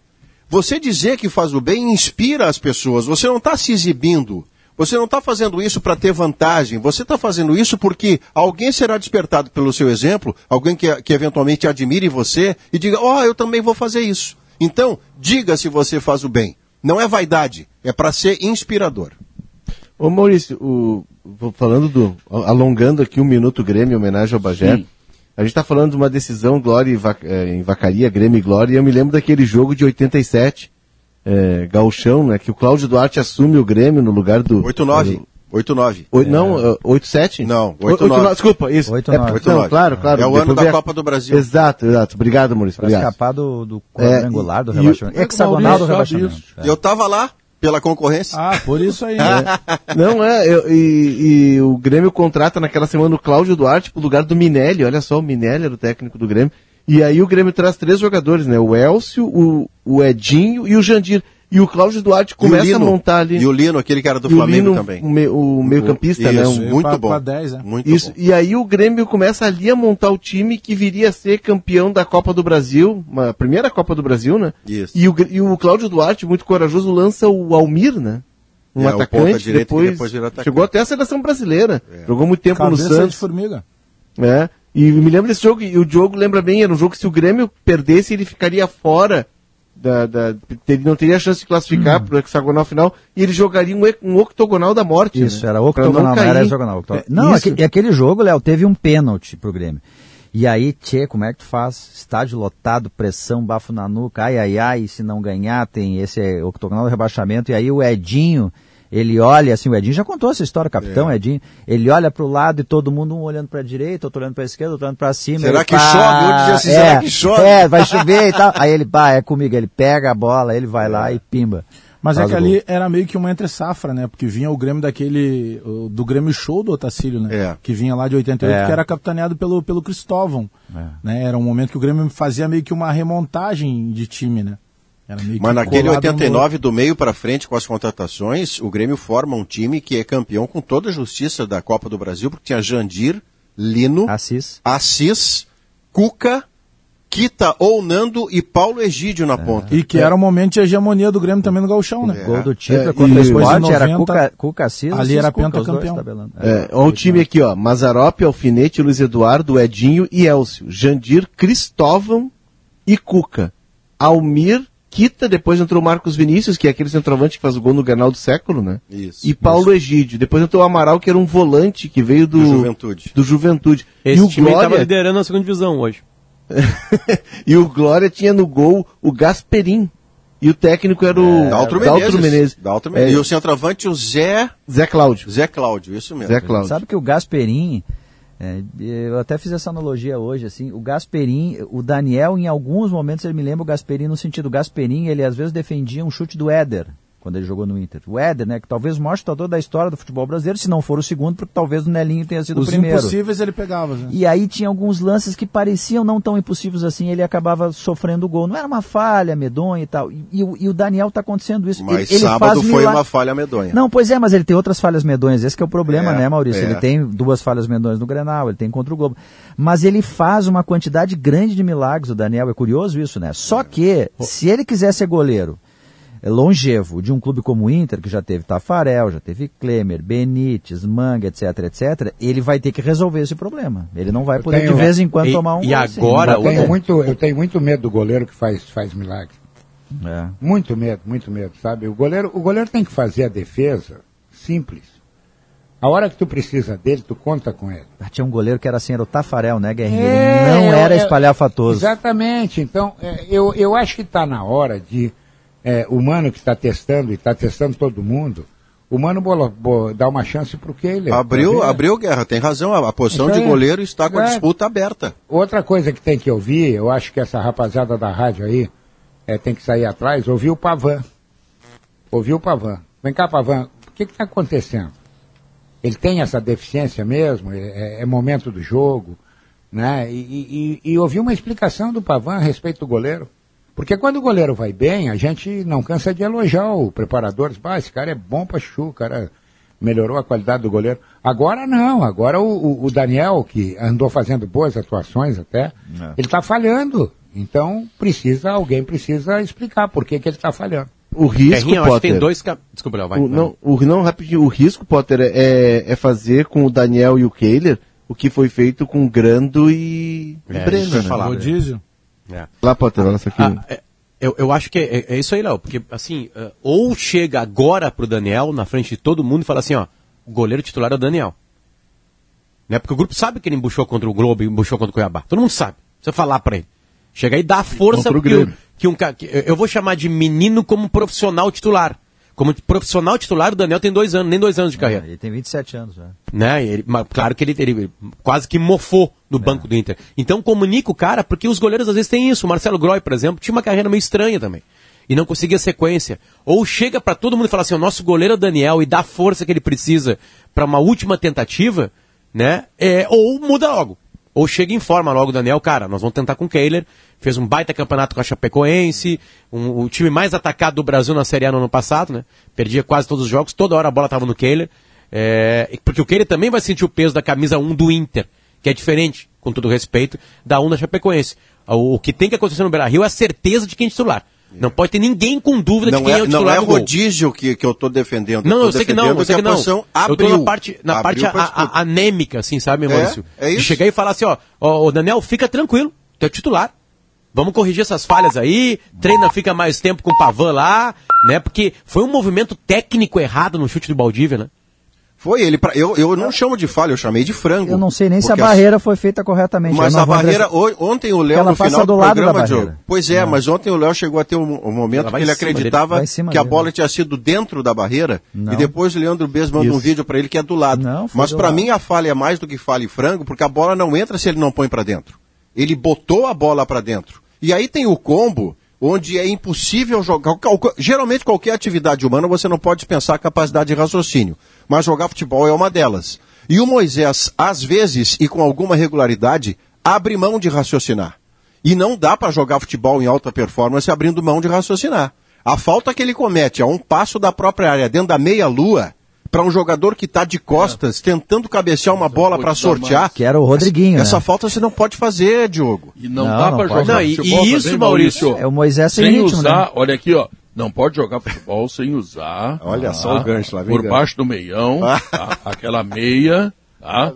Você dizer que faz o bem inspira as pessoas. Você não está se exibindo. Você não está fazendo isso para ter vantagem. Você está fazendo isso porque alguém será despertado pelo seu exemplo, alguém que, que eventualmente admire você e diga: Ó, eu também vou fazer isso. Então, diga se você faz o bem. Não é vaidade, é para ser inspirador. Ô Maurício, o, falando do. alongando aqui um minuto Grêmio em homenagem ao Bagé. Sim. A gente está falando de uma decisão Glória e eh, em Vacaria, Grêmio e Glória, e eu me lembro daquele jogo de 87, eh, Gauchão, né? Que o Cláudio Duarte assume o Grêmio no lugar do. 8-9. 8-9. Oi- Não, eh, 8-7? Não, Oi- 8-9. 8-9, Desculpa, isso. 8-9. É, 8-9. não, claro, claro. É o ano da a- Copa do Brasil. Exato, exato. Obrigado, Maurício. Pra Obrigado. escapar do, do É, quadrangular do e- rebaixamento. e- Hexagonal do rebaixamento. É. Eu estava lá pela concorrência. Ah, por isso aí. *laughs* Não, é, eu- e, e o Grêmio contrata naquela semana o Cláudio Duarte pro lugar do Minelli, olha só, o Minelli era o técnico do Grêmio. E aí o Grêmio traz três jogadores, né? O Elcio, o, o Edinho e o Jandir. E o Cláudio Duarte começa a montar ali. E o Lino, aquele cara do E o Flamengo Lino, também. O, me- o meio-campista, né? Isso, Um- muito pra- bom. pra 10, né? Muito Isso, bom. e aí o Grêmio começa ali a montar o time que viria a ser campeão da Copa do Brasil, uma primeira Copa do Brasil, né? Isso. E o, e o Cláudio Duarte, muito corajoso, lança o Almir, né? Um É, atacante, que depois, depois atacante. chegou até a seleção brasileira. Jogou muito tempo Cabeça no de Santos. formiga. É. E me lembro desse jogo, e o jogo lembra bem, era um jogo que se o Grêmio perdesse, ele ficaria fora da. da ele não teria chance de classificar Hum. para o hexagonal final, e ele jogaria um, um octogonal da morte. Isso, né? era octogonal, não, cair. era hexagonal. octogonal. É, não, isso. aque- e aquele jogo, Léo, teve um pênalti pro Grêmio. E aí, tchê, como é que tu faz? Estádio lotado, pressão, bafo na nuca, ai, ai, ai, se não ganhar, tem esse é, octogonal do rebaixamento. E aí o Edinho, ele olha, assim, o Edinho já contou essa história, capitão É. Edinho, ele olha pro lado e todo mundo um olhando pra direita, outro olhando pra esquerda, outro olhando pra cima. Será ele, que chove? Eu dizia assim, é, será que chove? É, vai chover e tal. Aí ele, pá, é comigo, ele pega a bola, ele vai lá e pimba. Mas é que o ali gol. era meio que uma entre safra, né? Porque vinha o Grêmio daquele. o- do Grêmio Show do Otacílio, né? É. Que vinha lá de 88, É. que era capitaneado pelo, pelo Cristóvão. Né? Era um momento que o Grêmio fazia meio que uma remontagem de time, né? Era meio Mas que naquele colado no- 89, do meio para frente, com as contratações, o Grêmio forma um time que é campeão com toda a justiça da Copa do Brasil, porque tinha Jandir, Lino, Assis, Assis Cuca, Kita ou Nando e Paulo Egídio na ponta. E que era um momento de hegemonia do Grêmio também no Gauchão, né? Gol do título É, contra o e- esporte, depois de era 90, Cuca, Cuca Assis, ali Assis era pentacampeão. tabelando. É, olha o time aqui, ó. Mazarop, Alfinete, Luiz Eduardo, Edinho e Elcio. Jandir, Cristóvão e Cuca. Almir, Kita, depois entrou o Marcos Vinícius, que é aquele centroavante que faz o gol no Granal do século, né? Isso. E Paulo Egídio. Depois entrou o Amaral, que era um volante que veio do, Do Juventude. do Juventude. Esse e o time estava Glória, liderando a segunda divisão hoje. *laughs* e o Glória tinha no gol o Gasperim. E o técnico era o Daltro Daltro Menezes. Menezes. Daltro É, Menezes. E o centroavante, o Zé, Zé Cláudio. Zé Cláudio, isso mesmo. Zé Cláudio. Sabe que o Gasperim, é, eu até fiz essa analogia hoje, assim, o Gasperim, o Daniel, em alguns momentos, ele me lembra o Gasperim no sentido, o Gasperim, ele às vezes defendia um chute do Éder, quando ele jogou no Inter. O Éder, né, que talvez o maior chutador da história do futebol brasileiro, se não for o segundo, porque talvez o Nelinho tenha sido Os o primeiro. impossíveis ele pegava. Né? E aí tinha alguns lances que pareciam não tão impossíveis assim, ele acabava sofrendo o gol. Não era uma falha medonha e tal. E, e o- e o Daniel tá acontecendo isso. Mas ele, ele sábado faz foi milagre. uma falha medonha. Não, pois é, mas ele tem outras falhas medonhas. Esse que é o problema, É, né, Maurício? é. Ele tem duas falhas medonhas no Grenal, ele tem contra o Globo. Mas ele faz uma quantidade grande de milagres, o Daniel. É curioso isso, né? Só que, se ele quiser ser goleiro é, longevo de um clube como o Inter, que já teve Tafarel, já teve Klemer, Benítez, Manga, etc, etc, ele vai ter que resolver esse problema. Ele não vai poder tenho- de vez em quando E- tomar um e gol assim. agora vai Eu tenho, muito, eu tenho muito medo do goleiro que faz, faz milagre. É. Muito medo, muito medo, sabe? O goleiro, o goleiro tem que fazer a defesa simples. A hora que tu precisa dele, tu conta com ele. Ah, Tinha um goleiro que era assim, era o Tafarel, né, Guerrinha? É, Ele não é, era é, espalhafatoso. Exatamente. Então, é, eu, eu acho que está na hora de é, o Mano que está testando e está testando todo mundo, o Mano bolo, dar uma chance para o Kehler. Abriu, Tá abriu guerra, tem razão. A, a posição Isso de aí. goleiro está com a É. disputa aberta. Outra coisa que tem que ouvir, eu acho que essa rapaziada da rádio aí é, tem que sair atrás, ouvir o Pavan. Ouvir o Pavan. Vem cá, Pavan, o que está acontecendo? Ele tem essa deficiência mesmo? É, é momento do jogo? Né? E, e, e- e ouvir uma explicação do Pavan a respeito do goleiro. Porque quando o goleiro vai bem, a gente não cansa de elogiar o preparador. Diz, "Bah, esse cara é bom pra chu, o cara melhorou a qualidade do goleiro. Agora não, agora o, o- o Daniel, que andou fazendo boas atuações até, ele está falhando. Então precisa, alguém precisa explicar por que, que ele está falhando. O risco, que Potter. tem dois... Desculpa, Léo, vai. O, não, o, não, rapidinho, o risco, Potter, é, é fazer com o Daniel e o Kehler o que foi feito com o Grando e, e É, Breno, eu ia né? falar. Rodízio? É. Lá, olha isso aqui. Ah, é, eu, eu acho que é, é isso aí, Léo, porque assim, eh, ou chega agora pro Daniel, na frente de todo mundo, e fala assim, ó, o goleiro titular é o Daniel. Né? Porque o grupo sabe que ele embuchou contra o Globo e embuchou contra o Cuiabá. Todo mundo sabe. Precisa falar pra ele. Chega aí e dá força contra o que, que um que Eu vou chamar de menino como profissional titular. Como profissional titular, o Daniel tem dois anos, nem dois anos de carreira Ele tem 27 anos já. né? Ele, mas claro que ele, ele quase que mofou no banco do Inter. Então comunica o cara, porque os goleiros às vezes têm isso. O Marcelo Groy, por exemplo, tinha uma carreira meio estranha também. E não conseguia sequência. Ou chega pra todo mundo e fala assim: o nosso goleiro é o Daniel e dá a força que ele precisa pra uma última tentativa, né? É, ou muda logo. Ou chega e informa logo o Daniel, cara, nós vamos tentar com o Kehler. Fez um baita campeonato com a Chapecoense, um- o time mais atacado do Brasil na Série A no ano passado, né? Perdia quase todos os jogos, toda hora a bola tava no Kehler. É, porque o Kehler também vai sentir o peso da camisa 1 do Inter, que é diferente, com todo respeito, da 1 da Chapecoense. O, o que tem que acontecer no Beira-Rio é a certeza de quem é titular. Não pode ter ninguém com dúvida Não de quem é, é, o não titular é do gol. rodízio que, que eu estou defendendo. Não, tô eu sei que não, eu sei que a não. posição Eu abriu. na parte, na Abriu parte a- a- anêmica, assim, sabe, É, Maurício? é De isso. chegar e falar assim, ó, ó, ô, Daniel, fica tranquilo, tu é titular. Vamos corrigir essas falhas aí, treina, fica mais tempo com o Pavan lá, né? Porque foi um movimento técnico errado no chute do Baldívia, né? Foi ele. Pra, eu, eu não chamo de falha, eu chamei de frango. Eu não sei nem se a barreira foi feita corretamente. Mas não a barreira, ontem o Léo no final do do, programa. Diogo. Pois é, mas ontem o Léo chegou a ter um, um momento que ele acreditava que a bola tinha sido dentro da barreira Não. e depois o Leandro Bez manda um Isso. vídeo pra ele que é do lado. Não, mas lado. mim a falha é mais do que falha e frango, porque a bola não entra se ele não põe pra dentro. Ele botou a bola pra dentro. E aí tem o combo onde é impossível jogar. Geralmente qualquer atividade humana você não pode dispensar a capacidade de raciocínio, mas jogar futebol é uma delas. E o Moisés, às vezes e com alguma regularidade, abre mão de raciocinar. E não dá para jogar futebol em alta performance abrindo mão de raciocinar. A falta que ele comete a um passo da própria área, dentro da meia-lua, para um jogador que está de costas, tentando cabecear uma bola para sortear. Que era o Rodriguinho, Essa né? falta você não pode fazer, Diogo. E não, Não, dá pode. jogar Não, e- futebol e isso, também, Maurício, É o Moisés sem sem ritmo, usar, né? olha aqui, ó, não pode jogar futebol sem usar. Olha tá? só o gancho lá, vem Por gancho. baixo do meião, tá? aquela meia, tá?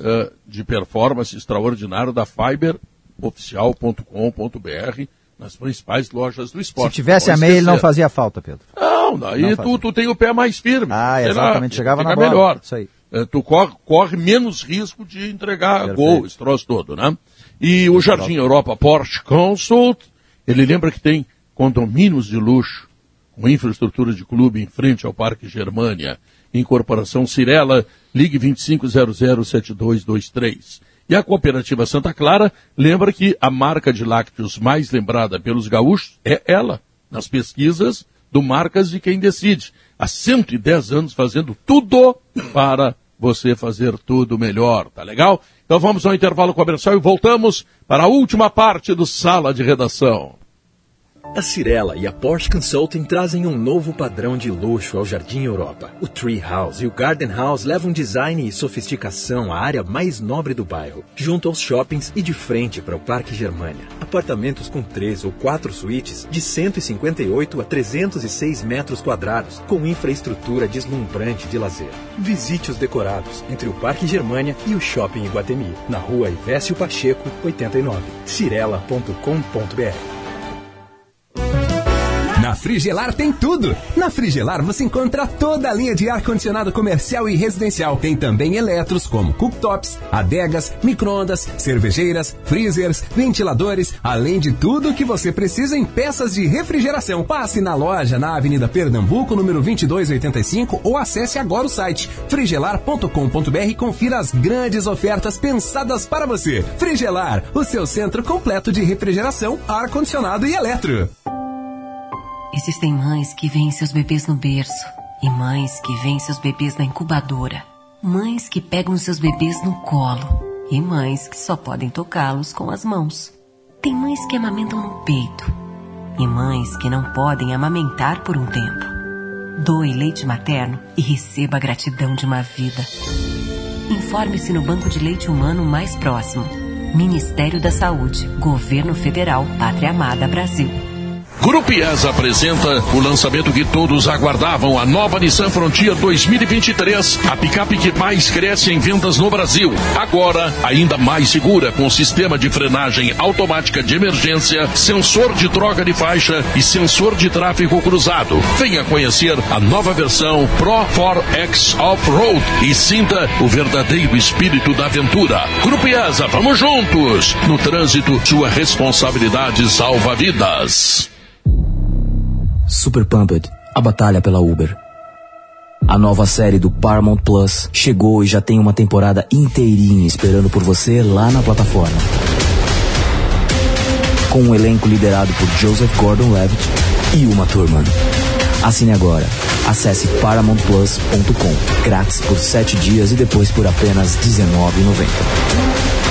Eh, de performance extraordinária da fiberoficial.com.br nas principais lojas do Se esporte. tivesse Não a meia, ele não fazia falta, Pedro. Não, daí tu, tu tem o pé mais firme. Ah, Sei lá, exatamente, chegava na bola. melhor. Isso aí. Eh, tu corre, corre menos risco de entregar Perfeito. gol, esse troço todo, né? E o Jardim Europa Porsche Consult, ele lembra que tem condomínios de luxo, com infraestrutura de clube em frente ao Parque Germânia, Incorporação Cirela, ligue 25007223. E a Cooperativa Santa Clara lembra que a marca de lácteos mais lembrada pelos gaúchos é ela, nas pesquisas do Marcas de Quem Decide. Há 110 anos fazendo tudo para você fazer tudo melhor, tá legal? Então vamos ao intervalo comercial e voltamos para a última parte do Sala de Redação. A Cirela e a Porsche Consulting trazem um novo padrão de luxo ao Jardim Europa. O Tree House e o Garden House levam design e sofisticação à área mais nobre do bairro, junto aos shoppings e de frente para o Parque Germania. Apartamentos com três ou quatro suítes de 158 a 306 metros quadrados, com infraestrutura deslumbrante de lazer. Visite os decorados entre o Parque Germania e o Shopping Iguatemi, na rua Ivésio Pacheco, 89. cirela.com.br Frigelar tem tudo. Na Frigelar você encontra toda a linha de ar-condicionado comercial e residencial. Tem também eletros como cooktops, adegas, micro-ondas, cervejeiras, freezers, ventiladores, além de tudo que você precisa em peças de refrigeração. Passe na loja na Avenida Pernambuco, número 2285 ou acesse agora o site frigelar.com.br e confira as grandes ofertas pensadas para você. Frigelar, o seu centro completo de refrigeração, ar-condicionado e eletro. Existem mães que veem seus bebês no berço e mães que veem seus bebês na incubadora. Mães que pegam seus bebês no colo e mães que só podem tocá-los com as mãos. Tem mães que amamentam no peito e mães que não podem amamentar por um tempo. Doe leite materno e receba a gratidão de uma vida. Informe-se no banco de leite humano mais próximo. Ministério da Saúde, Governo Federal, Pátria Amada Brasil. Grupo IES apresenta o lançamento que todos aguardavam, a nova Nissan Frontier 2023, a picape que mais cresce em vendas no Brasil. Agora, ainda mais segura, com sistema de frenagem automática de emergência, sensor de troca de faixa e sensor de tráfego cruzado. Venha conhecer a nova versão Pro 4X Off-Road e sinta o verdadeiro espírito da aventura. Grupo IESA, vamos juntos! No trânsito, sua responsabilidade salva vidas. Super Pumped, a batalha pela Uber. A nova série do Paramount Plus chegou e já tem uma temporada inteirinha esperando por você lá na plataforma. Com um elenco liderado por Joseph Gordon-Levitt e Uma Thurman. Assine agora. Acesse paramountplus.com. Grátis por 7 dias e depois por apenas R$19,90.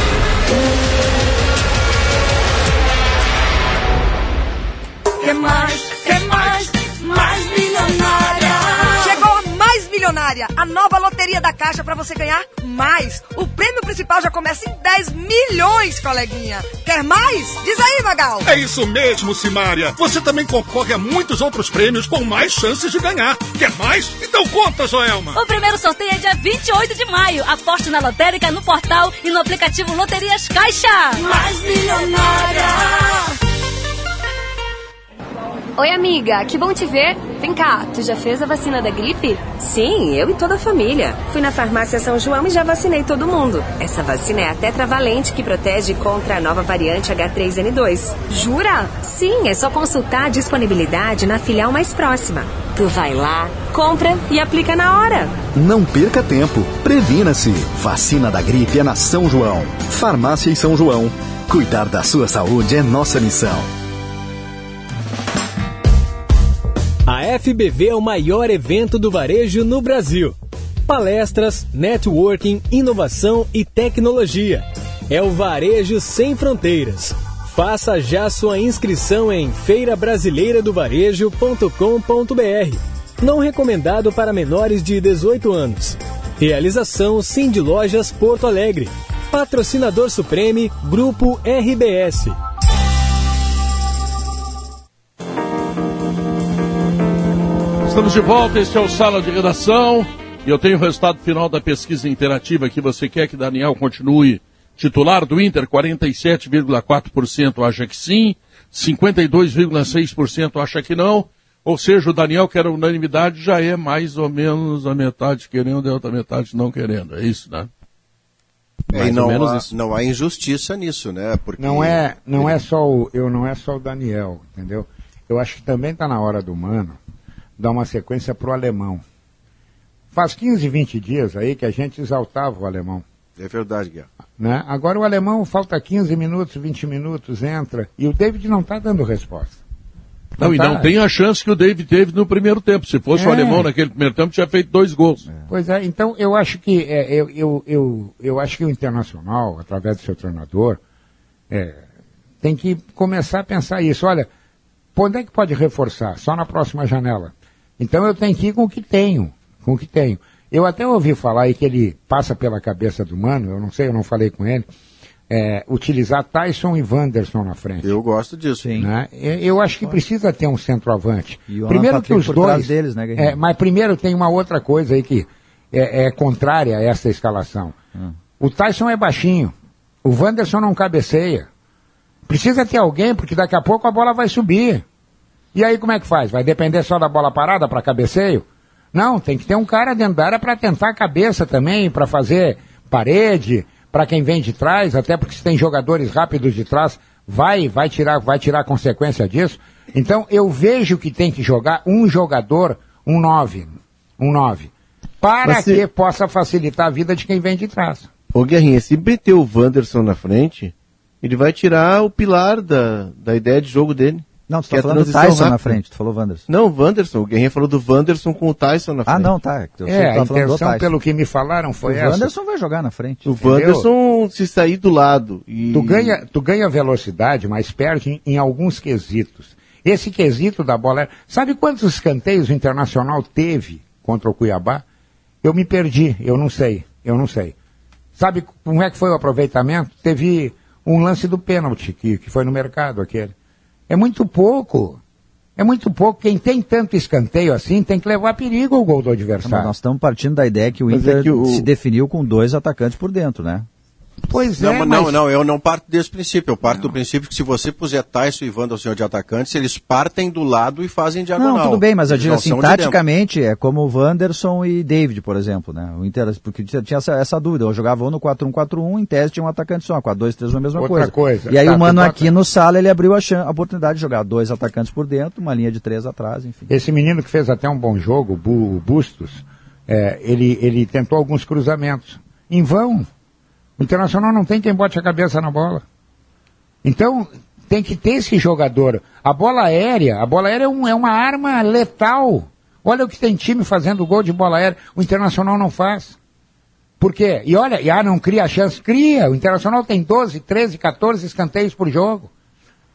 Milionária, a nova loteria da Caixa para você ganhar mais. O prêmio principal já começa em 10 milhões, coleguinha. Quer mais? Diz aí, Magal. É isso mesmo, Simária. Você também concorre a muitos outros prêmios com mais chances de ganhar. Quer mais? Então conta, Joelma. O primeiro sorteio é dia 28 de maio. Aposte na lotérica, no portal e no aplicativo Loterias Caixa. Mais milionária! Oi, amiga, que bom te ver. Vem cá, tu já fez a vacina da gripe? Sim, eu e toda a família. Fui na farmácia São João e já vacinei todo mundo. Essa vacina é a tetravalente que protege contra a nova variante H3N2. Jura? Sim, é só consultar a disponibilidade na filial mais próxima. Tu vai lá, compra e aplica na hora. Não perca tempo. Previna-se. Vacina da gripe é na São João. Farmácia em São João. Cuidar da sua saúde é nossa missão. A FBV é o maior evento do varejo no Brasil. Palestras, networking, inovação e tecnologia. É o Varejo Sem Fronteiras. Faça já sua inscrição em feirabrasileiradovarejo.com.br. Não recomendado para menores de 18 anos. Realização Cindy Lojas Porto Alegre. Patrocinador Supreme Grupo RBS. Estamos de volta, este é o Sala de Redação. E eu tenho o resultado final da pesquisa interativa que você quer que Daniel continue titular do Inter, 47,4% acha que sim, 52,6% acha que não. Ou seja, o Daniel, que era unanimidade, já é mais ou menos a metade querendo e a outra metade não querendo. É isso, né? É, Mais e ou não, menos há, isso. não há injustiça nisso, né? Porque Não é, não é só o, eu não é só o Daniel, entendeu? Eu acho que também está na hora do Mano dar uma sequência pro alemão. Faz 15, 20 dias aí que a gente exaltava o alemão. É verdade, Guerra. Né? Agora o alemão falta 15 minutos, 20 minutos, entra, e o David não está dando resposta. Não, e tá. não tem a chance que o David teve no primeiro tempo. Se fosse o É. alemão naquele primeiro tempo, tinha feito dois gols. Pois é, então eu acho que é, eu, eu, eu, eu acho que o Internacional, através do seu treinador, é, tem que começar a pensar isso. Olha, onde é que pode reforçar? Só na próxima janela. Então eu tenho que ir com o que tenho, com o que tenho. Eu até ouvi falar aí que ele passa pela cabeça do Mano, eu não sei, eu não falei com ele, é, utilizar Tyson e Wanderson na frente. Eu gosto disso. Né? Eu, eu acho que precisa ter um centroavante. E Primeiro que os dois. deles, né, é, mas primeiro tem uma outra coisa aí que é, é contrária a essa escalação. Hum. O Tyson é baixinho. O Wanderson não cabeceia. Precisa ter alguém, porque daqui a pouco a bola vai subir. E aí como é que faz? Vai depender só da bola parada para cabeceio? Não, tem que ter um cara dentro da área para tentar a cabeça também, para fazer parede, para quem vem de trás, até porque se tem jogadores rápidos de trás, vai, vai tirar, vai tirar consequência disso. Então eu vejo que tem que jogar um jogador, um 9, um 9, para se- que possa facilitar a vida de quem vem de trás. Ô Guerrinha, se meter o Wanderson na frente, ele vai tirar o pilar da, da ideia de jogo dele. Não, tu tá é a falando do Tyson na frente, tu falou Wanderson. Não, o Wanderson. O Guerrinha falou do Wanderson com o Tyson na frente. Ah, não, tá. Eu É, tu a tá falando do intenção, Tyson. pelo que me falaram, foi o essa. Wanderson vai jogar na frente. O Entendeu? Wanderson se sair do lado. E... Tu ganha, tu ganha velocidade, mas perde em, em alguns quesitos. Esse quesito da bola. é- Sabe quantos escanteios o Internacional teve contra o Cuiabá? Eu me perdi, eu não sei, eu não sei. Sabe como é que foi o aproveitamento? Teve um lance do pênalti, que, que foi no mercado aquele. É muito pouco. É muito pouco. Quem tem tanto escanteio assim tem que levar perigo ao gol do Mas adversário. nós estamos partindo da ideia que o Mas Inter é que o- se definiu com dois atacantes por dentro, né? Pois Não, é, mas não, não, eu não parto desse princípio. Eu parto do princípio que se você puser Tyson e Wanderson de atacantes, eles partem do lado e fazem diagonal. Não, tudo bem, mas eu digo não assim, taticamente é como o Wanderson e David, por exemplo, né? O Inter, porque tinha tinha essa, essa dúvida, eu jogava ou no 4-1-4-1, em tese tinha um atacante só, 4-2-3-1 a mesma Outra coisa. coisa, E aí tá, o Mano tu bota- aqui no Sala, ele abriu a, chan- a oportunidade de jogar dois atacantes por dentro, uma linha de três atrás, enfim. Esse menino que fez até um bom jogo, o Bustos, é, ele, ele tentou alguns cruzamentos. Em vão. O Internacional não tem quem bote a cabeça na bola. Então, tem que ter esse jogador. A bola aérea, a bola aérea é, um- é uma arma letal. Olha o que tem time fazendo gol de bola aérea. O Internacional não faz. Por quê? E olha, e, ah, não cria chance. Cria. O Internacional tem 12, 13, 14 escanteios por jogo.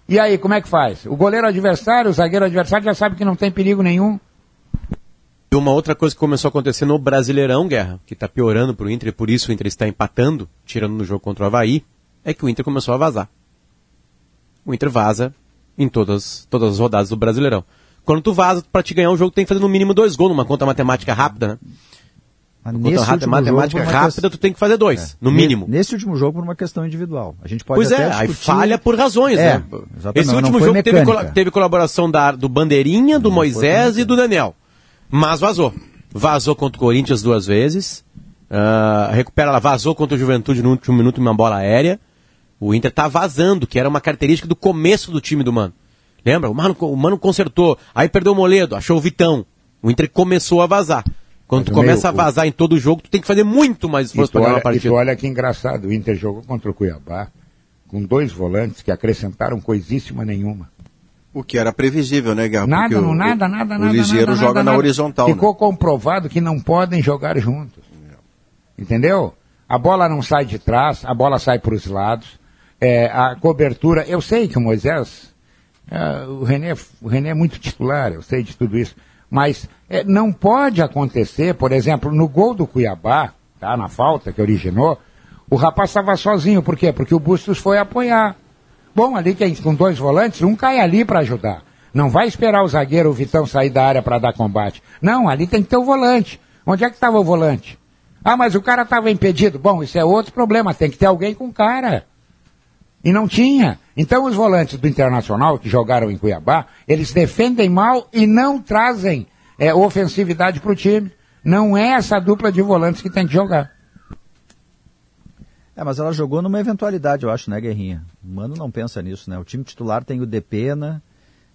E aí, como é que faz? O goleiro adversário, o zagueiro adversário já sabe que não tem perigo nenhum. E uma outra coisa que começou a acontecer no Brasileirão, Guerra, que está piorando para o Inter, e por isso o Inter está empatando, tirando no jogo contra o Havaí, é que o Inter começou a vazar. O Inter vaza em todas, todas as rodadas do Brasileirão. Quando tu vaza, para te ganhar um jogo, tem que fazer no mínimo dois gols, numa conta matemática rápida, né? Mas Conta nesse último matemática jogo, rápida, tu tem que fazer dois, no Ne- mínimo. Nesse último jogo, por uma questão individual. A gente pode Pois é, aí discutir- falha por razões, É, né? exatamente, Esse não último jogo teve, teve colaboração da, do Bandeirinha, do Moisés e do Daniel. Mas vazou. Vazou contra o Corinthians duas vezes. ah, recupera ela, vazou contra o Juventude no último minuto em uma bola aérea. O Inter tá vazando, que era uma característica do começo do time do Mano. Lembra? O Mano, o Mano consertou, aí perdeu o Moledo, achou o Vitão. O Inter começou a vazar. Quando tu o começa meu- a vazar em todo jogo, tu tem que fazer muito mais esforço para ganhar uma olha, e partida. tu olha que engraçado, o Inter jogou contra o Cuiabá com dois volantes que acrescentaram coisíssima nenhuma. O que era previsível, né, Guerra? Nada, não, o, nada, o, nada, o nada. Liseiro nada, joga nada, na nada. horizontal. né? Ficou comprovado que não podem jogar juntos. Entendeu? A bola não sai de trás, a bola sai para os lados. É, a cobertura, eu sei que o Moisés, é, o, René, o René é muito titular, eu sei de tudo isso. Mas é, não pode acontecer, por exemplo, no gol do Cuiabá, tá, na falta que originou, o rapaz estava sozinho. Por quê? Porque o Bustos foi apoiar. Bom, ali com dois volantes, um cai ali para ajudar. Não vai esperar o zagueiro, o Vitão, sair da área para dar combate. Não, ali tem que ter o volante. Onde é que estava o volante? Ah, mas o cara estava impedido. Bom, isso é outro problema. Tem que ter alguém com cara. E não tinha. Então os volantes do Internacional que jogaram em Cuiabá, eles defendem mal e não trazem é, ofensividade para o time. Não é essa dupla de volantes que tem que jogar. É, mas ela jogou numa eventualidade, eu acho, né, Guerrinha? O Mano não pensa nisso, né? O time titular tem o Depena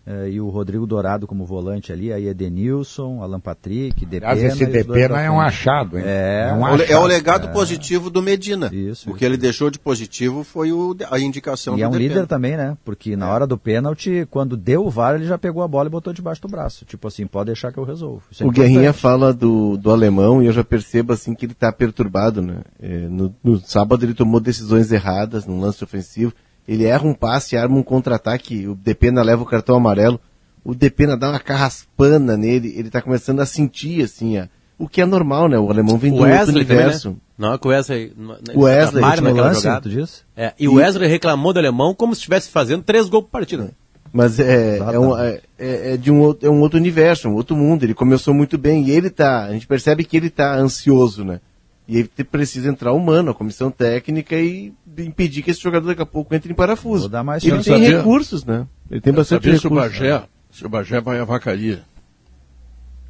eh, e o Rodrigo Dourado como volante ali, aí Edenilson, Alan Patrick, Depena. Aliás, esse e Depena é um achado, hein? É, É um É o- É o achado. legado positivo do Medina. Isso, o que ele deixou de positivo foi o, a indicação E do é um Depena. líder também, né? Porque na hora do pênalti, quando deu o VAR, ele já pegou a bola e botou debaixo do braço. Tipo assim, pode deixar que eu resolvo. Isso é O Guerrinha fala do, do alemão e eu já percebo assim que ele está perturbado, né? É, no, no sábado ele tomou decisões erradas no lance ofensivo. Ele erra um passe, arma um contra-ataque, o Depena leva o cartão amarelo. O Depena dá uma carraspana nele, ele tá começando a sentir assim, a- o que é normal, né? O alemão vem do outro Wesley também, universo. né? Não, é que o Wesley... O Wesley, lance, jogada. É, e, o Wesley reclamou do alemão como se estivesse fazendo três gols por partida. Mas é, é, um, é, é de um, outro- é um outro universo, um outro mundo. Ele começou muito bem e ele tá, a gente percebe que ele tá ansioso, né? E ele precisa entrar humano, a comissão técnica e impedir que esse jogador daqui a pouco entre em parafuso. Vou dar mais ele chance. tem Sabia- recursos, né? Ele tem bastante saber se o recursos. Bagé, Se o Bagé vai à vacaria.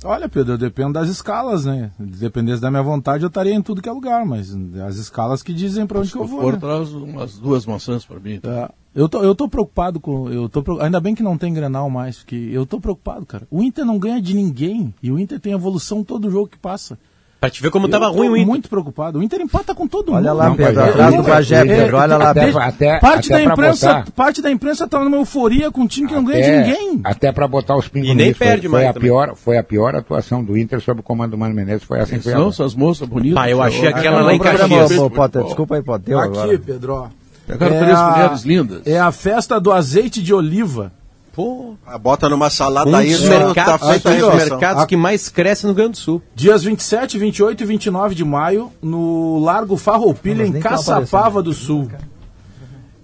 Olha, Pedro, eu dependo das escalas, né? Dependesse da minha vontade, eu estaria em tudo que é lugar, mas as escalas que dizem para onde que eu vou. For, né? traz umas duas maçãs para mim. então. É. Eu tô, eu tô preocupado com. Eu tô, ainda bem que não tem Grenal mais, porque eu tô preocupado, cara. O Inter não ganha de ninguém e o Inter tem evolução todo jogo que passa. Pra te ver como Eu tava ruim o Inter. muito preocupado. O Inter empata com todo Olha mundo. lá, Não, Pedro, Bagé. atrás do É, Bagé, é, Pedro, olha lá, até- Pedro. Até- parte, até da pra imprensa, botar- parte da imprensa tá numa euforia com um time que não ganha de Até- ninguém. Até para botar os pingos E nem nisso, foi- perde foi, mais a também. pior, foi a pior atuação do Inter sob o comando do Mano Menezes, foi assim que foi essas moças bonitas. Pá, eu achei aquela lá em Caxias. desculpa aí, Potter. Eu Aqui. Pedro. Pegaram É três a- mulheres lindas. É a festa do azeite de oliva. Pô, Ah, Bota numa salada um aí, dos tá mercados, feita a um dos refeição. mercados que mais cresce no Rio Grande do Sul. Dias 27, 28 e 29 de maio, no Largo Farroupilha, em tão Caçapava do Sul.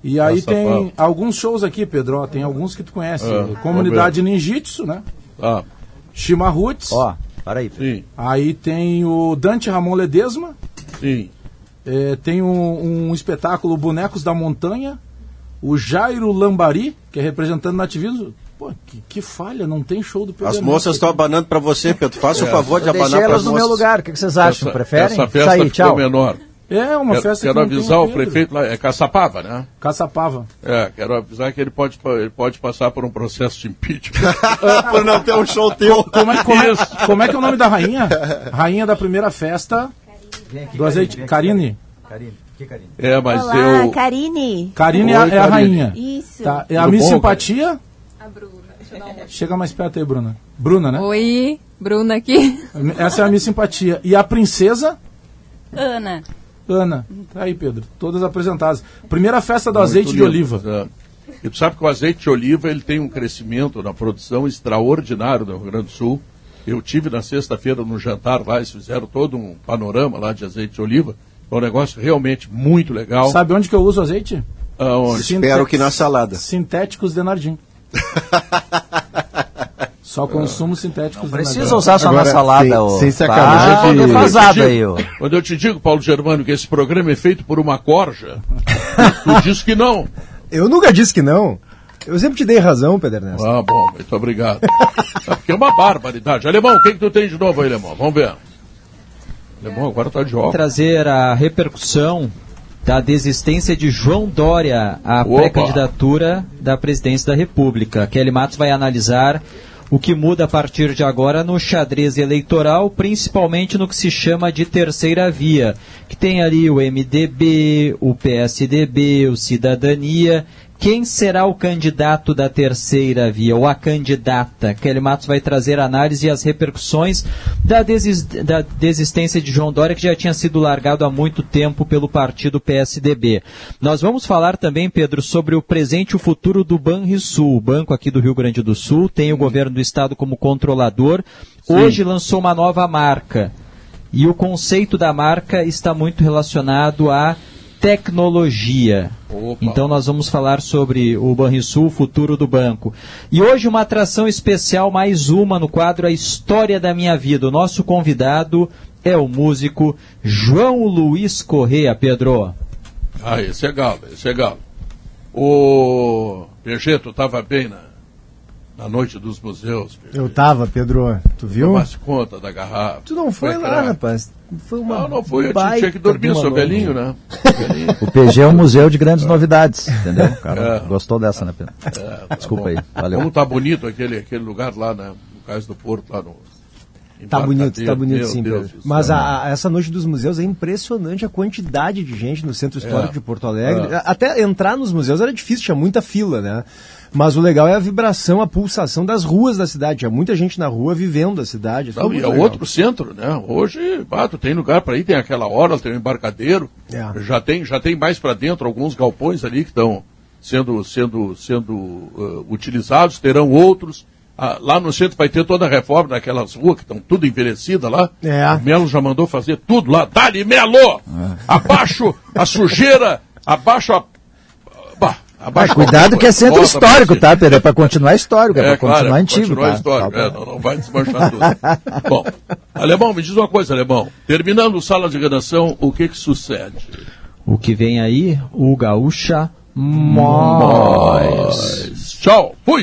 E aí Caçapava. tem alguns shows aqui, Pedro. ó, Tem alguns que tu conhece. Ah, Comunidade Ninjitsu, né? Ah, Shima Roots. Ó, para aí. sim, Aí tem o Dante Ramon Ledesma. sim. É, tem um, um espetáculo Bonecos da Montanha. O Jairo Lambari, que é representante do nativismo. Pô, que, que falha, não tem show do Pedro As moças estão abanando para você, Pedro. Faça o favor de abanar para elas as no meu moças. lugar. O que vocês acham? Essa- Preferem? Essa festa aí, ficou tchau. menor. É, uma Quero, festa quero avisar o prefeito lá, é Caçapava, né? Caçapava. É, quero avisar que ele pode, ele pode passar por um processo de impeachment. *laughs* Por não ter um show teu. Como é, como, é, como é que é o nome da rainha? Rainha da primeira festa do azeite. Karine. Karine, que Karine? É, mas Olá, eu. Karine. Karine é, a- Oi, é a Karine. rainha. Isso. Tá, é a Tudo Miss bom, Simpatia. Chega mais perto aí, Bruna. Bruna, né? Oi, Bruna aqui. *laughs* Essa é a Miss Simpatia. E a princesa, Ana. Ana. Tá aí, Pedro. Todas apresentadas. Primeira festa do Muito azeite de lindo, oliva. é. E tu sabe que o azeite de oliva ele tem um crescimento na produção extraordinário no Rio Grande do Sul. Eu tive na sexta-feira no jantar lá, eles fizeram todo um panorama lá de azeite de oliva. É um negócio realmente muito legal. Sabe onde que eu uso azeite? Aonde? Sinte- Espero que na salada. Sintéticos de Nardim. *laughs* Só consumo sintéticos de Precisa usar só Agora, na salada, sem- sem sacanagem, Tá de- defasado aí. Quando eu te digo, Paulo Germano, que esse programa é feito por uma corja, *laughs* tu diz que não. Eu nunca disse que não. Eu sempre te dei razão, Pedro Ernesto. Ah, bom, muito obrigado. *laughs* Porque é uma barbaridade. Alemão, o que, que tu tem de novo aí, Alemão? Vamos ver. Alemão agora tá de óculos. trazer a repercussão da desistência de João Dória à pré-candidatura da presidência da República. Kelly Matos vai analisar o que muda a partir de agora no xadrez eleitoral, principalmente no que se chama de terceira via, que tem ali o MDB, o PSDB, o Cidadania. Quem será o candidato da terceira via, ou a candidata? Kelly Matos vai trazer análise e as repercussões da, desis- da desistência de João Dória, que já tinha sido largado há muito tempo pelo partido PSDB. Nós vamos falar também, Pedro, sobre o presente e o futuro do Banrisul, o banco aqui do Rio Grande do Sul, tem o governo do estado como controlador. Hoje lançou uma nova marca. E o conceito da marca está muito relacionado à tecnologia. Então nós vamos falar sobre o Banrisul, o futuro do banco. E hoje uma atração especial, mais uma no quadro A História da Minha Vida. O nosso convidado é o músico João Luiz Correia, Pedro. Ah, esse é galo, esse é galo. O tu estava bem na, na noite dos museus. Eu tava, Pedro. Tu viu? Tomasse conta da garrafa. Tu não foi é que lá, rapaz. Foi uma Não, não foi. Eu tinha, que dormir, sou velhinho, né? O PG é um museu de grandes novidades, entendeu? O cara É. gostou dessa, né, Pedro? É, Desculpa bom. aí, valeu. Como tá bonito aquele, aquele lugar lá, né? No Cais do Porto, lá no. Tá bonito, tá bonito sim, Deus Pedro. Mas a- a- essa noite dos museus é impressionante a quantidade de gente no centro histórico É. de Porto Alegre. É. Até entrar nos museus era difícil, tinha muita fila, né? Mas o legal é a vibração, a pulsação das ruas da cidade. Tinha muita gente na rua vivendo a cidade. Isso Não, e é legal. outro centro, né? Hoje, ah, tu tem lugar para ir, tem aquela hora, tem um embarcadeiro. É. Já tem, já tem mais para dentro alguns galpões ali que estão sendo, sendo, sendo eh, utilizados, terão outros. Ah, lá no centro vai ter toda a reforma daquelas ruas que estão tudo envelhecidas lá. É. O Melo já mandou fazer tudo lá. Dali, Melo! Abaixo a sujeira, abaixo a. Bah, Ah, cuidado que é centro Volta histórico, tá, Pedro? É pra continuar histórico, é, é, pra claro, continuar é, antigo, continuar tá? histórico. Só É, não, não vai desmanchar tudo. *laughs* Bom, Alemão, me diz uma coisa, Alemão. Terminando sala de redação, o que que sucede? O que vem aí, o Gaúcha Nós. Tchau, fui!